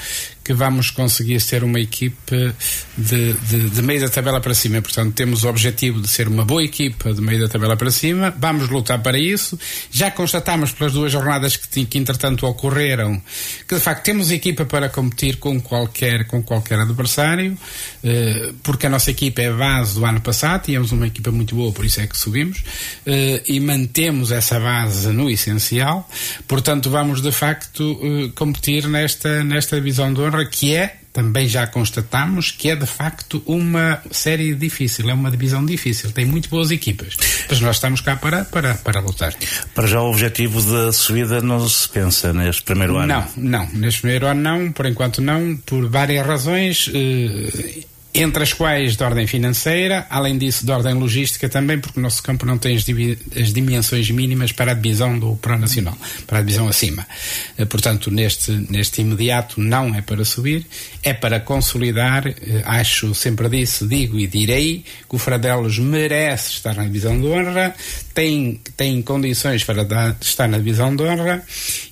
que vamos conseguir ser uma equipe de, de, de, meio da tabela para cima. Portanto, temos o objetivo de ser uma boa equipa de meio da tabela para cima. Vamos lutar para isso. Já constatamos pelas duas jornadas que, que entretanto ocorreram que de facto temos equipa para competir com qualquer, com qualquer adversário, eh, porque a nossa equipa é base do ano passado, tínhamos uma equipa muito boa, por isso é que subimos, eh, e mantemos essa base no essencial. Portanto, vamos de facto eh, competir nesta, nesta divisão de honra que é também já constatamos que é de facto uma série difícil, é uma divisão difícil, tem muito boas equipas, mas nós estamos cá para, para, para lutar. Para já o objetivo da subida não se pensa neste primeiro ano? Não, não, neste primeiro ano não, por enquanto não, por várias razões. Eh, entre as quais de ordem financeira, além disso de ordem logística também, porque o nosso campo não tem as, as dimensões mínimas para a divisão do Pro Nacional, para a divisão acima. Eh, portanto, neste, neste imediato não é para subir, é para consolidar, eh, acho, sempre disse, digo e direi, que o Fradelos merece estar na divisão de honra, tem, tem condições para dar, estar na divisão de honra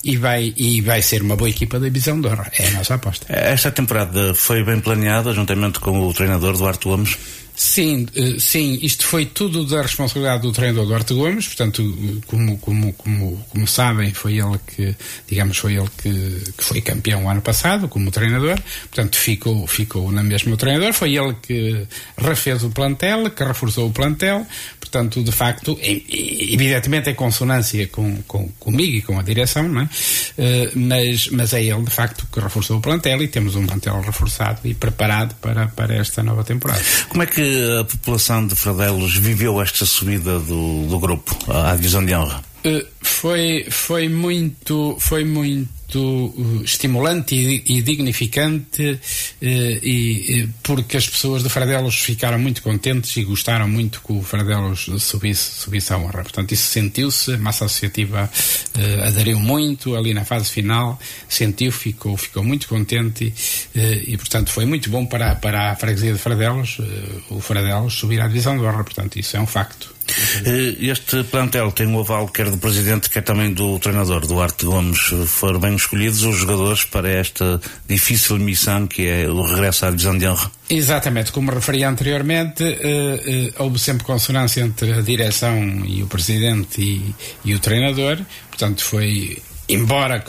e vai, e vai ser uma boa equipa da divisão de honra. É a nossa aposta. Esta temporada foi bem planeada, juntamente com o treinador Duarte Gomes? Sim, eh, sim, isto foi tudo da responsabilidade do treinador Duarte Gomes, portanto, como, como, como, como sabem, foi ele que, digamos, foi ele que, que foi campeão ano passado, como treinador, portanto, ficou, ficou na mesma o treinador, foi ele que refez o plantel, que reforçou o plantel, portanto, de facto, evidentemente em consonância com, com, comigo e com a direção, não é? Uh, mas, mas é ele, de facto, que reforçou o plantel e temos um plantel reforçado e preparado para, para esta nova temporada. Como é que a população de Fradelos viveu esta subida do, do grupo à divisão de honra? Uh, foi, foi muito, foi muito uh, estimulante e, e dignificante uh, e, porque as pessoas de Fradelos ficaram muito contentes e gostaram muito que o Fradelos subisse, subisse à honra. Portanto, isso sentiu-se, a massa associativa uh, aderiu muito ali na fase final, sentiu, ficou, ficou muito contente e, portanto, foi muito bom para, para a freguesia de Fradelos, o Fradelos subir à divisão de honra. Portanto, isso é um facto. Este plantel tem o aval quer do presidente, quer também do treinador, Duarte Gomes. Foram bem escolhidos os jogadores para esta difícil missão que é o regresso à divisão de honra? Exatamente, como referi anteriormente, eh, eh, houve sempre consonância entre a direção e o presidente e, e o treinador, portanto foi embora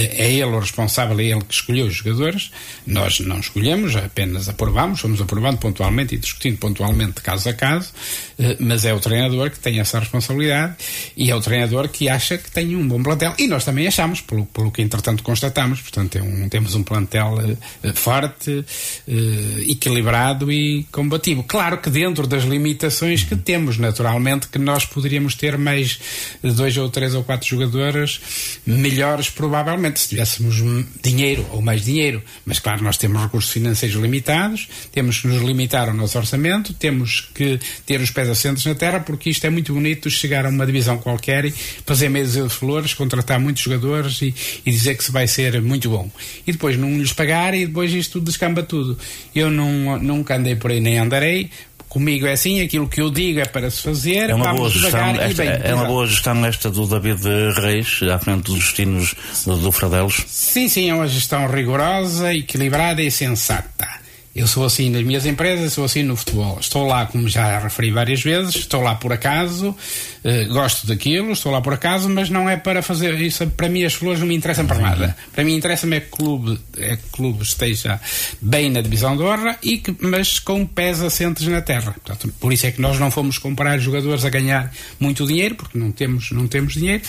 é ele o responsável, é ele que escolheu os jogadores, nós não escolhemos, apenas aprovamos, fomos aprovando pontualmente e discutindo pontualmente caso a caso, eh, mas é o treinador que tem essa responsabilidade e é o treinador que acha que tem um bom plantel. E nós também achamos, pelo, pelo que entretanto constatamos, portanto é um, temos um plantel uh, forte, uh, equilibrado e combativo. Claro que dentro das limitações que temos, naturalmente, que nós poderíamos ter mais dois ou três ou quatro jogadores melhores, provavelmente, se tivéssemos dinheiro ou mais dinheiro. Mas, claro, nós temos recursos financeiros limitados, temos que nos limitar ao nosso orçamento, temos que ter os pés assentos na terra, porque isto é muito bonito chegar a uma divisão qualquer e fazer meio de flores, contratar muitos jogadores e, e, dizer que se vai ser muito bom. E depois não lhes pagar e depois isto descamba tudo. Eu não, nunca andei por aí nem andarei, comigo é assim, aquilo que eu digo é para se fazer, é uma boa gestão, esta, bem, É uma boa gestão esta do David Reis, à frente dos destinos do, do Fradelos? Sim, sim, é uma gestão rigorosa, equilibrada e sensata. Eu sou assim nas minhas empresas, sou assim no futebol. Estou lá, como já referi várias vezes, estou lá por acaso, eh, gosto daquilo, estou lá por acaso, mas não é para fazer isso. Para mim, as flores não me interessam para nada. Para mim, interessa-me é que o clube, é clube esteja bem na divisão de honra, e que, mas com pés assentes na terra. Portanto, por isso é que nós não fomos comprar jogadores a ganhar muito dinheiro, porque não temos, não temos dinheiro.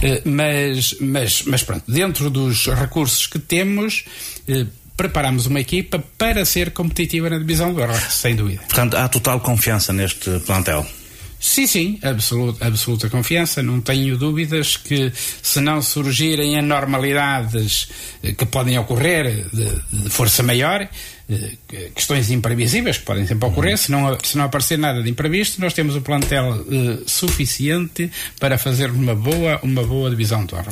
Eh, mas, mas, mas pronto, dentro dos recursos que temos, eh, preparamos uma equipa para ser competitiva na divisão do Honra, sem dúvida. Portanto, há total confiança neste plantel? Sim, sim, absoluta, absoluta confiança. Não tenho dúvidas que, se não surgirem anormalidades eh, que podem ocorrer de, de força maior, eh, questões imprevisíveis que podem sempre ocorrer, uhum. se, não, se não aparecer nada de imprevisto, nós temos o plantel uh, suficiente para fazer uma boa, uma boa divisão de honra.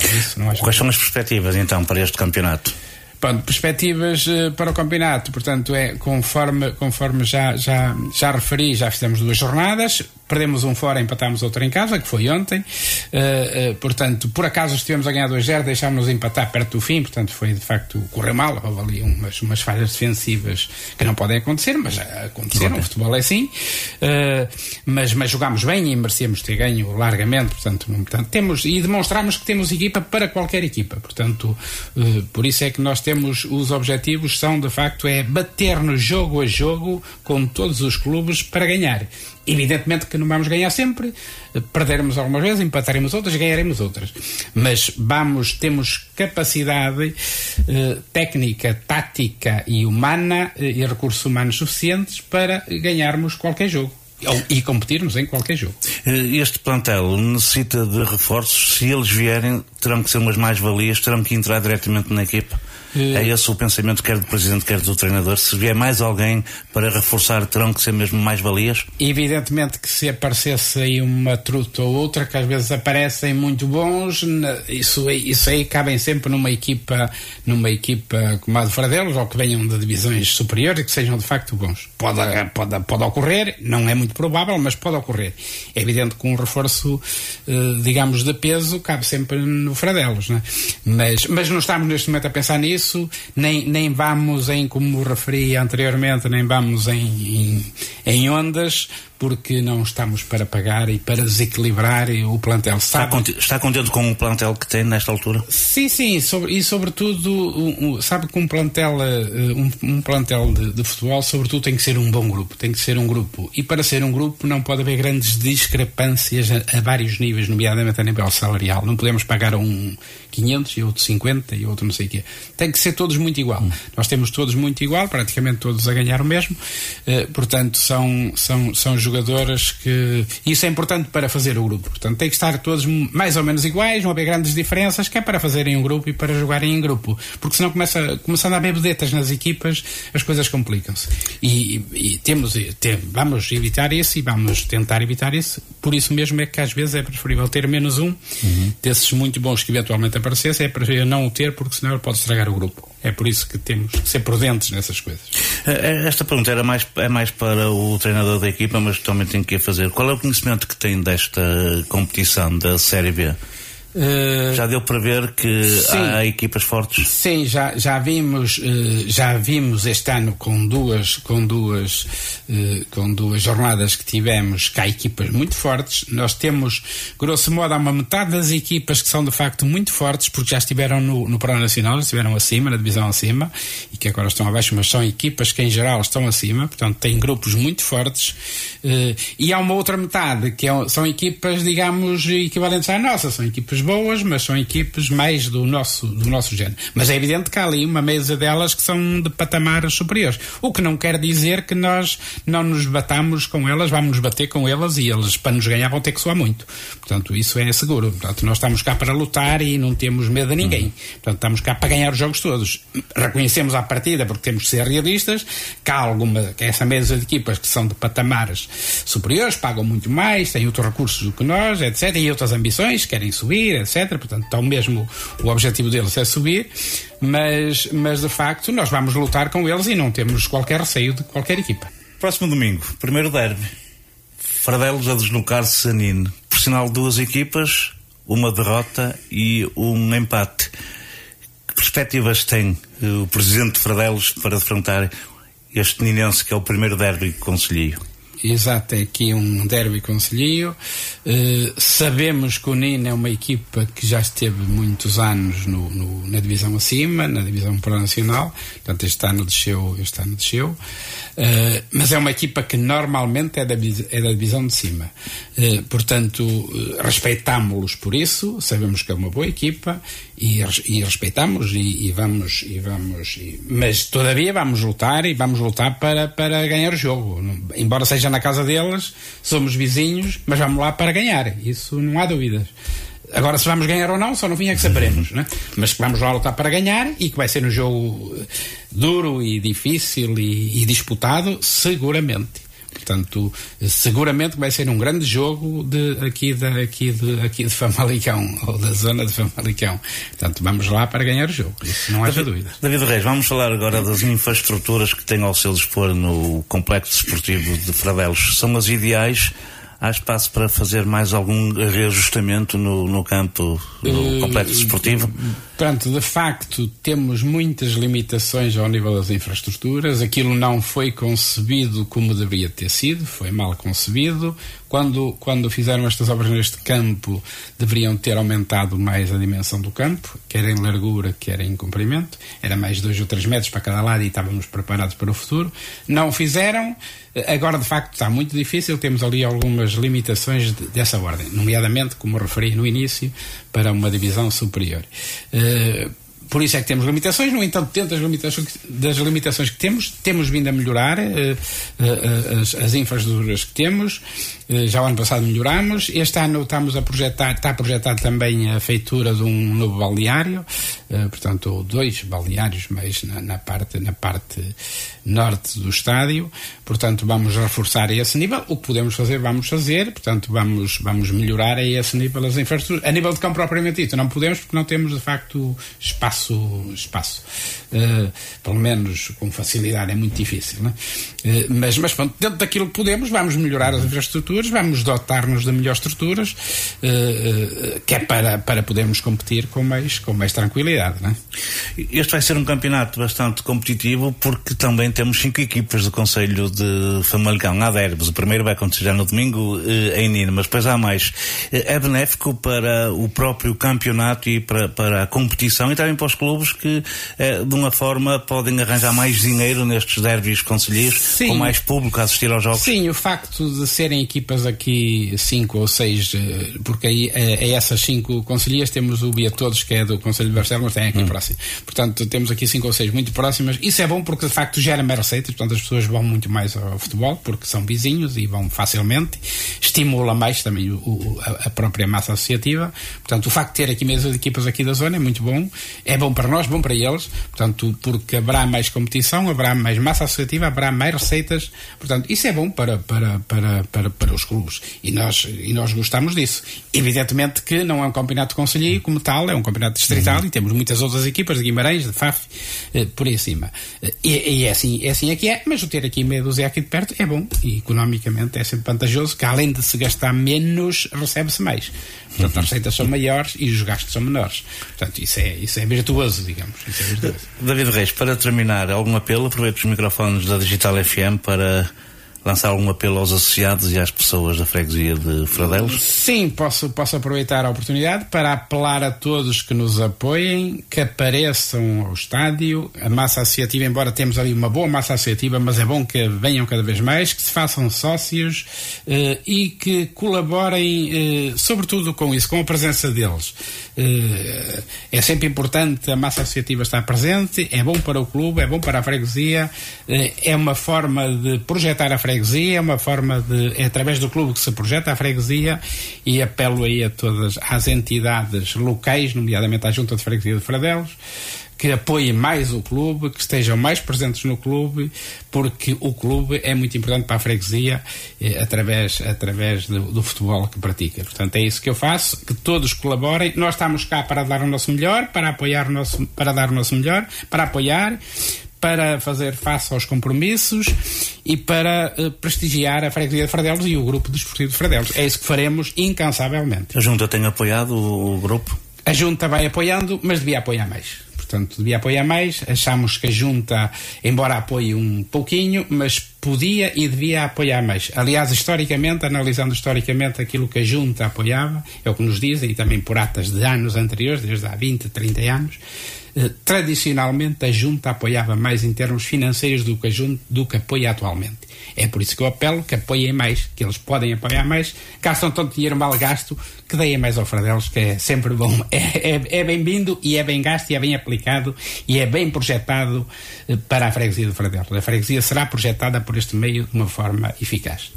Quais são as perspectivas, então, para este campeonato? Pronto, perspectivas uh, para o campeonato, portanto, é conforme, conforme já, já, já referi, já fizemos duas jornadas, perdemos um fora, empatámos outro em casa, que foi ontem. Uh, uh, portanto, por acaso estivemos a ganhar 2-0, deixámos-nos empatar perto do fim, portanto, foi de facto, correu mal. Houve ali umas, umas falhas defensivas que não podem acontecer, mas aconteceram. O futebol é assim. Uh, mas, mas jogámos bem e merecíamos ter ganho largamente. Portanto, portanto temos, e demonstramos que temos equipa para qualquer equipa. Portanto, por isso é que nós temos os objetivos, são de facto, é bater-nos jogo a jogo com todos os clubes para ganhar. Evidentemente que não vamos ganhar sempre, perderemos algumas vezes, empataremos outras, ganharemos outras. Mas vamos, temos capacidade eh, técnica, tática e humana eh, e recursos humanos suficientes para ganharmos qualquer jogo. E competirmos em qualquer jogo. Eh, este plantel necessita de reforços. Se eles vierem, terão que ser umas mais-valias, terão que entrar diretamente na equipa. É esse o pensamento quer do Presidente, quer do treinador? Se vier mais alguém para reforçar, terão que ser mesmo mais valias? Evidentemente que se aparecesse aí uma truta ou outra, que às vezes aparecem muito bons, isso, isso aí cabem sempre numa equipa, numa equipa como a de Fradelos, ou que venham de divisões superiores e que sejam de facto bons. Pode, pode, pode ocorrer, não é muito provável, mas pode ocorrer. É evidente que um reforço, eh, digamos, de peso cabe sempre no Fradelos, né? mas, mas não estamos neste momento a pensar nisso isso, nem, nem vamos em, como referi anteriormente, nem vamos em, em, em ondas, porque não estamos para pagar e para desequilibrar o plantel. Está, contente, está contente com o plantel que tem nesta altura? Sim, sim, sobre, e sobretudo, um, um, sabe que um plantel, eh, um, um plantel de, de, futebol, sobretudo, tem que ser um bom grupo, tem que ser um grupo. E para ser um grupo não pode haver grandes discrepâncias a, a vários níveis, nomeadamente a nível salarial. Não podemos pagar um 500 e outro 50 e outro não sei o quê. Tem que ser todos muito igual. Hum. Nós temos todos muito igual, praticamente todos a ganhar o mesmo. Uh, portanto, são, são, são jogadoras que. Isso é importante para fazer o grupo. Portanto, tem que estar todos mais ou menos iguais, não haver grandes diferenças, que é para fazerem um grupo e para jogarem em grupo. Porque senão começa, começando a haver vedetas nas equipas, as coisas complicam-se. E, e, temos, tem, vamos evitar isso e vamos tentar evitar isso. Por isso mesmo é que às vezes é preferível ter menos um uhum. desses muito bons que eventualmente aparecesse, é preferível não o ter, porque senão ele pode estragar o grupo. É por isso que temos que ser prudentes nessas coisas. Eh, eh, esta pergunta era mais, é mais para o treinador da equipa, mas também tenho que fazer. Qual é o conhecimento que tem desta competição da Série B? Uh, já deu para ver que sim, há equipas fortes? Sim, já, já vimos uh, já vimos este ano com duas com duas uh, com duas jornadas que tivemos cá equipas muito fortes. Nós temos grosso modo há uma metade das equipas que são de facto muito fortes porque já estiveram no, no Pro Nacional, estiveram acima na divisão acima e que agora estão abaixo, mas são equipas que em geral estão acima, portanto têm grupos muito fortes. e há uma outra metade que é, são equipas digamos equivalentes à nossa, são equipas boas, mas são equipes mais do nosso, do nosso género. Mas é evidente que há ali uma mesa delas que são de patamares superiores. O que não quer dizer que nós não nos batamos com elas, vamos nos bater com elas e eles, para nos ganhar, vão ter que soar muito. Portanto, isso é seguro. Portanto, nós estamos cá para lutar e não temos medo de ninguém. Portanto, estamos cá para ganhar os jogos todos. Reconhecemos à partida, porque temos que ser realistas, que há alguma, que essa mesa de equipas que são de patamares superiores, pagam muito mais, têm outros recursos do que nós, etc. E outras ambições, querem subir, etc portanto, então mesmo o objetivo deles é subir, mas, mas de facto nós vamos lutar com eles e não temos qualquer receio de qualquer equipa. Próximo domingo, primeiro derby. Fradelos a deslocar-se a Nine. Por sinal, duas equipas, uma derrota e um empate. Que perspectivas tem eh, o presidente de Fradelos para defrontar este Ninense que é o primeiro derby conselheiro? Exato, é aqui um derby conselheiro. Uh, sabemos que o Nina é uma equipa que já esteve muitos anos no, no, na divisão acima, na divisão pro-nacional, portanto este ano desceu, este ano desceu. Uh, mas é uma equipa que normalmente é da, é da divisão de cima. Uh, portanto, uh, respeitámos-los por isso, sabemos que é uma boa equipa e, e respeitamos e, e, vamos, e vamos e, mas todavia vamos lutar e vamos lutar para, para ganhar o jogo. Embora seja na casa deles, somos vizinhos, mas vamos lá para ganhar. Isso não há dúvidas. Agora, se vamos ganhar ou não, só no fim é que saberemos, né? Mas que vamos lá lutar para ganhar e que vai ser um jogo duro e difícil e, e disputado, seguramente. Portanto, seguramente vai ser um grande jogo de, aqui, de, aqui, de, aqui de Famalicão, ou da zona de Famalicão. Portanto, vamos lá para ganhar o jogo, isso não haja dúvida. David Reis, vamos falar agora das infraestruturas que tem ao seu dispor no Complexo Desportivo de Fradelos. São as ideais há espaço para fazer mais algum reajustamento no, no campo, no complexo desportivo? Portanto, de facto, temos muitas limitações ao nível das infraestruturas. Aquilo não foi concebido como deveria ter sido, foi mal concebido. Quando, quando fizeram estas obras neste campo, deveriam ter aumentado mais a dimensão do campo, quer em largura, quer em comprimento. Era mais dois ou três metros para cada lado e estávamos preparados para o futuro. Não fizeram. Agora, de facto, está muito difícil. Temos ali algumas limitações de, dessa ordem, nomeadamente, como referi no início, para uma divisão superior. Uh, por isso é que temos limitações, no entanto, dentro das limitações, das limitações que temos, temos vindo a melhorar uh, uh, as, as, infraestruturas que temos. Uh, já o ano passado melhoramos. Este ano estamos a projetar, está projetado também a feitura de um novo balneário, portanto, dois balneários, mas na, na, parte, na parte norte do estádio. Portanto, vamos reforçar a esse nível. O que podemos fazer, vamos fazer. Portanto, vamos, vamos melhorar a esse nível as infraestruturas. A nível de campo propriamente dito, não podemos porque não temos, de facto, espaço espaço. Uh, pelo menos com facilidade é muito difícil. Uh, mas, mas pronto, dentro daquilo que podemos, vamos melhorar as infraestruturas, vamos dotar-nos de melhores estruturas, uh, que é para, para podermos competir com mais, com mais tranquilidade. Não é? Este vai ser um campeonato bastante competitivo porque também temos cinco equipas do Conselho de Famalicão. Há derbos. O primeiro vai acontecer já no domingo em Nino, mas depois há mais. É benéfico para o próprio campeonato e para, para a competição e também para os clubes que, eh, de uma forma, podem arranjar mais dinheiro nestes derbys conselheiros, com mais público a assistir aos jogos? Sim, o facto de serem equipas aqui cinco ou seis, eh, porque aí a, essas cinco conselheiras temos o Bia Todos, que é do Conselho de Barcelos, mas tem aqui hum. próximo. Portanto, temos aqui cinco ou seis muito próximas. Isso é bom porque, de facto, gera mais receitas, portanto, as pessoas vão muito mais ao futebol, porque são vizinhos e vão facilmente. Estimula mais também o, o, a própria massa associativa. Portanto, o facto de ter aqui mesmo equipas aqui da zona é muito bom. É é bom para nós, bom para eles, portanto, porque haverá mais competição, haverá mais massa associativa, haverá mais receitas, portanto, isso é bom para, para, para, para, para os clubes e nós, e nós gostamos disso. Evidentemente que não é um campeonato de conselheiro como tal, é um campeonato distrital uhum. e temos muitas outras equipas de Guimarães, de Faf, eh, por aí acima. Eh, e, e, é, assim, é assim é que é, mas o ter aqui meia dúzia aqui de perto é bom e economicamente é sempre vantajoso que além de se gastar menos, recebe-se mais. Portanto, uhum. as receitas são maiores e os gastos são menores. Portanto, isso é, isso é virtuoso, digamos. É virtuoso. David Reis, para terminar, algum apelo? Aproveito os microfones da Digital FM para lançar algum apelo aos associados e às pessoas da freguesia de Fradelos? Sim, posso, posso aproveitar a oportunidade para apelar a todos que nos apoiem, que apareçam ao estádio. A massa associativa, embora temos ali uma boa massa associativa, mas é bom que venham cada vez mais, que se façam sócios eh, e que colaborem, eh, sobretudo com isso, com a presença deles. Eh, é sempre importante a massa associativa estar presente, é bom para o clube, é bom para a freguesia, eh, é uma forma de projetar a freguesia freguesia, é uma forma de. é através do clube que se projeta a freguesia e apelo aí a todas as entidades locais, nomeadamente à Junta de Freguesia de Fradelos, que apoiem mais o clube, que estejam mais presentes no clube, porque o clube é muito importante para a freguesia eh, através, através do, do, futebol que pratica. Portanto, é isso que eu faço, que todos colaborem. Nós estamos cá para dar o nosso melhor, para apoiar o nosso, para dar o nosso melhor, para apoiar, para fazer face aos compromissos e para uh, prestigiar a freguesia de Fradelos e o grupo desportivo de Fradelos. É isso que faremos incansavelmente. A Junta tem apoiado o, o grupo? A Junta vai apoiando, mas devia apoiar mais portanto devia apoiar mais. Achamos que a Junta, embora apoie um pouquinho, mas podia e devia apoiar mais. Aliás, historicamente, analisando historicamente aquilo que a Junta apoiava, é o que nos dizem, e também por atas de anos anteriores, desde há 20, 30 anos, tradicionalmente a Junta apoiava mais em termos financeiros do que, a junta, do que apoia atualmente. É por isso que eu apelo que apoiem mais, que eles podem apoiar mais, gastam tanto dinheiro mal gasto, que deem mais ao Fradelos, que é sempre bom. É, é, é bem-vindo e é bem gasto e é bem aplicado e é bem projetado eh, para a freguesia de Fradelos. A freguesia será projetada por este meio de uma forma eficaz.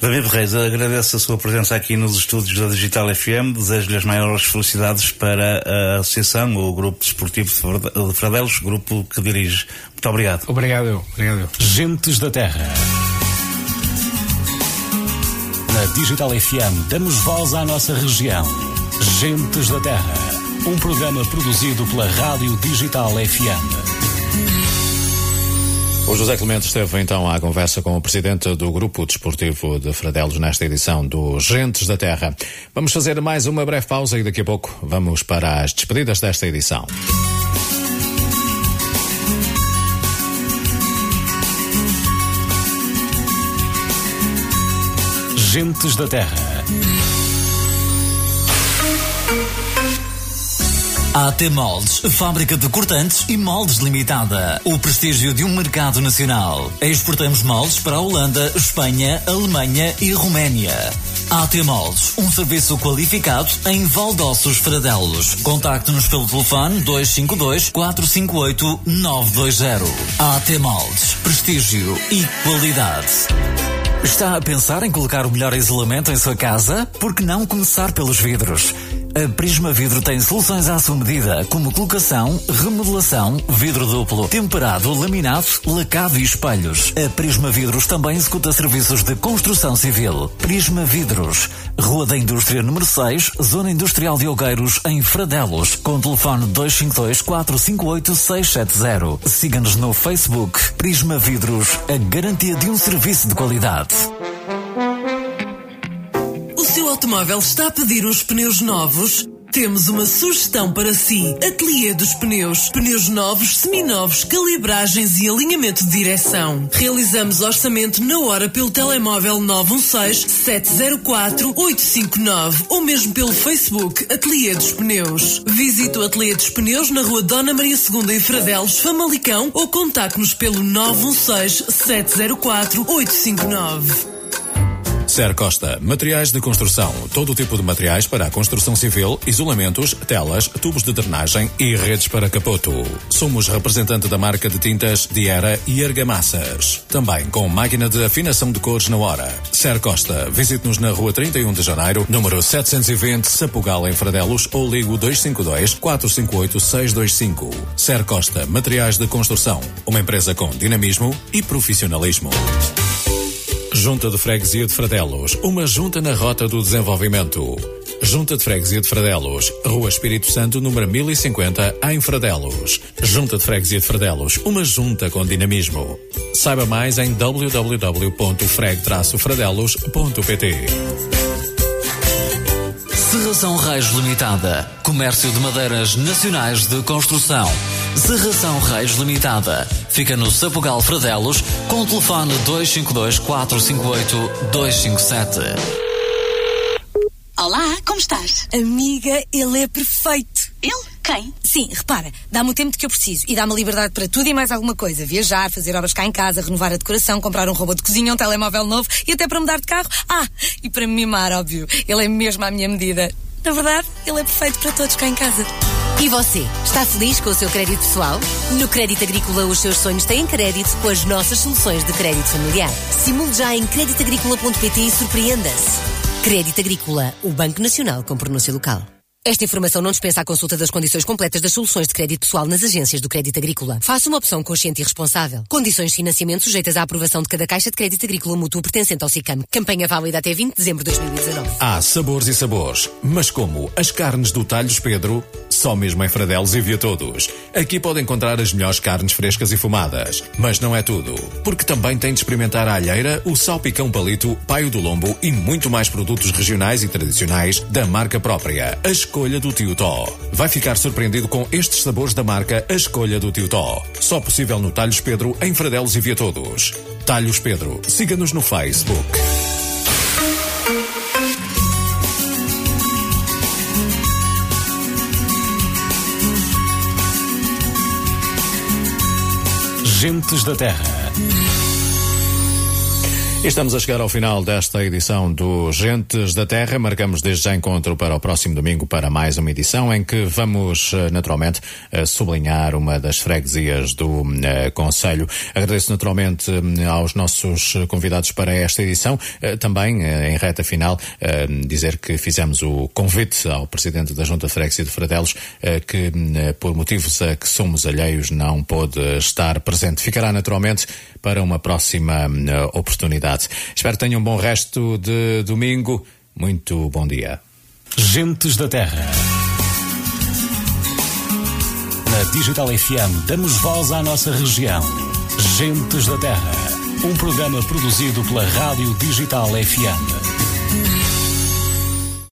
David Reis, agradeço a sua presença aqui nos estúdios da Digital FM, desejo-lhe as maiores felicidades para a Associação, o Grupo Desportivo de Fradelos, grupo que dirige. Muito obrigado. Obrigado eu. Obrigado eu. Gentes da Terra. Na Digital FM damos voz à nossa região. Gentes da Terra. Um programa produzido pela Rádio Digital FM. O José Clemente esteve então à conversa com o presidente do Grupo Desportivo de Fradelos nesta edição do Gentes da Terra. Vamos fazer mais uma breve pausa e daqui a pouco vamos para as despedidas desta edição. Gentes da Terra. AT Moldes, fábrica de cortantes e moldes limitada. O prestígio de um mercado nacional. Exportamos moldes para a Holanda, Espanha, Alemanha e Roménia. AT Moldes, um serviço qualificado em Valdossos Fradelos. Contacte-nos pelo telefone 252 458 920. AT Moldes, prestígio e qualidade. Está a pensar em colocar o melhor isolamento em sua casa? Por que não começar pelos vidros? A Prisma Vidro tem soluções à sua medida, como colocação, remodelação, vidro duplo, temperado, laminado, lacado e espelhos. A Prisma Vidros também executa serviços de construção civil. Prisma Vidros, Rua da Indústria número 6, Zona Industrial de Olgueiros, em Fradelos, com telefone 252 458 670. Siga-nos no Facebook. Prisma Vidros, a garantia de um serviço de qualidade automóvel está a pedir uns pneus novos? Temos uma sugestão para si. Ateliê dos Pneus. Pneus novos, seminovos, calibragens e alinhamento de direção. Realizamos orçamento na hora pelo telemóvel 916-704-859 ou mesmo pelo Facebook Ateliê dos Pneus. Visite o Ateliê dos Pneus na rua Dona Maria II em Fradelos, Famalicão ou contacte-nos pelo 916-704-859. Ser Costa, materiais de construção, todo tipo de materiais para a construção civil, isolamentos, telas, tubos de drenagem e redes para capoto. Somos representante da marca de tintas Diera e Argamassas. Também com máquina de afinação de cores na hora. Ser Costa, visite-nos na rua 31 de Janeiro, número 720, Sapugal, em Fradelos, ou ligo 252 458 625. Ser Costa, materiais de construção. Uma empresa com dinamismo e profissionalismo. Junta de Freguesia de Fradelos, uma junta na rota do desenvolvimento. Junta de Freguesia de Fradelos, Rua Espírito Santo, número 1050, em Fradelos. Junta de Freguesia de Fradelos, uma junta com dinamismo. Saiba mais em www.freg-fradelos.pt. Serração Reis Limitada. Comércio de madeiras nacionais de construção. Serração Reis Limitada. Fica no Sapugal Fradelos com o telefone 252 458 257. Olá, como estás? Amiga, ele é perfeito. Ele? Quem? Sim, repara, dá-me o tempo de que eu preciso e dá-me liberdade para tudo e mais alguma coisa. Viajar, fazer obras cá em casa, renovar a decoração, comprar um robô de cozinha, um telemóvel novo e até para mudar de carro. Ah, e para me mimar, óbvio. Ele é mesmo à minha medida. Na verdade, ele é perfeito para todos cá em casa. E você, está feliz com o seu crédito pessoal? No Crédito Agrícola, os seus sonhos têm crédito com as nossas soluções de crédito familiar. Simule já em creditagricola.pt e surpreenda-se. Crédito Agrícola, o Banco Nacional com pronúncia local. Esta informação não dispensa a consulta das condições completas das soluções de crédito pessoal nas agências do Crédito Agrícola. Faça uma opção consciente e responsável. Condições de financiamento sujeitas à aprovação de cada caixa de crédito agrícola mútuo pertencente ao SICAM. Campanha válida até 20 de dezembro de 2019. Há sabores e sabores, mas como as carnes do Talhos Pedro, só mesmo em Fradelos e via todos. Aqui pode encontrar as melhores carnes frescas e fumadas. Mas não é tudo, porque também tem de experimentar a alheira, o salpicão palito, paio do lombo e muito mais produtos regionais e tradicionais da marca própria. A escolha do Tio Tó. Vai ficar surpreendido com estes sabores da marca A Escolha do Tio Tó. Só possível no Talhos Pedro, em Fradelos e via todos. Talhos Pedro. Siga-nos no Facebook. Gentes da Terra. Estamos a chegar ao final desta edição do Gentes da Terra. Marcamos desde já encontro para o próximo domingo para mais uma edição em que vamos, eh, naturalmente, eh, sublinhar uma das freguesias do eh, Conselho. Agradeço naturalmente aos nossos convidados para esta edição. Eh, Também, eh, em reta final, dizer que fizemos o convite ao Presidente da Junta Freguesia de Fradelos que, por motivos a que somos alheios, não pôde estar presente. Ficará naturalmente para uma próxima eh, oportunidade. Espero que tenham um bom resto de domingo. Muito bom dia. Gentes da Terra. Na Digital FM damos voz à nossa região. Gentes da Terra. Um programa produzido pela Rádio Digital FM.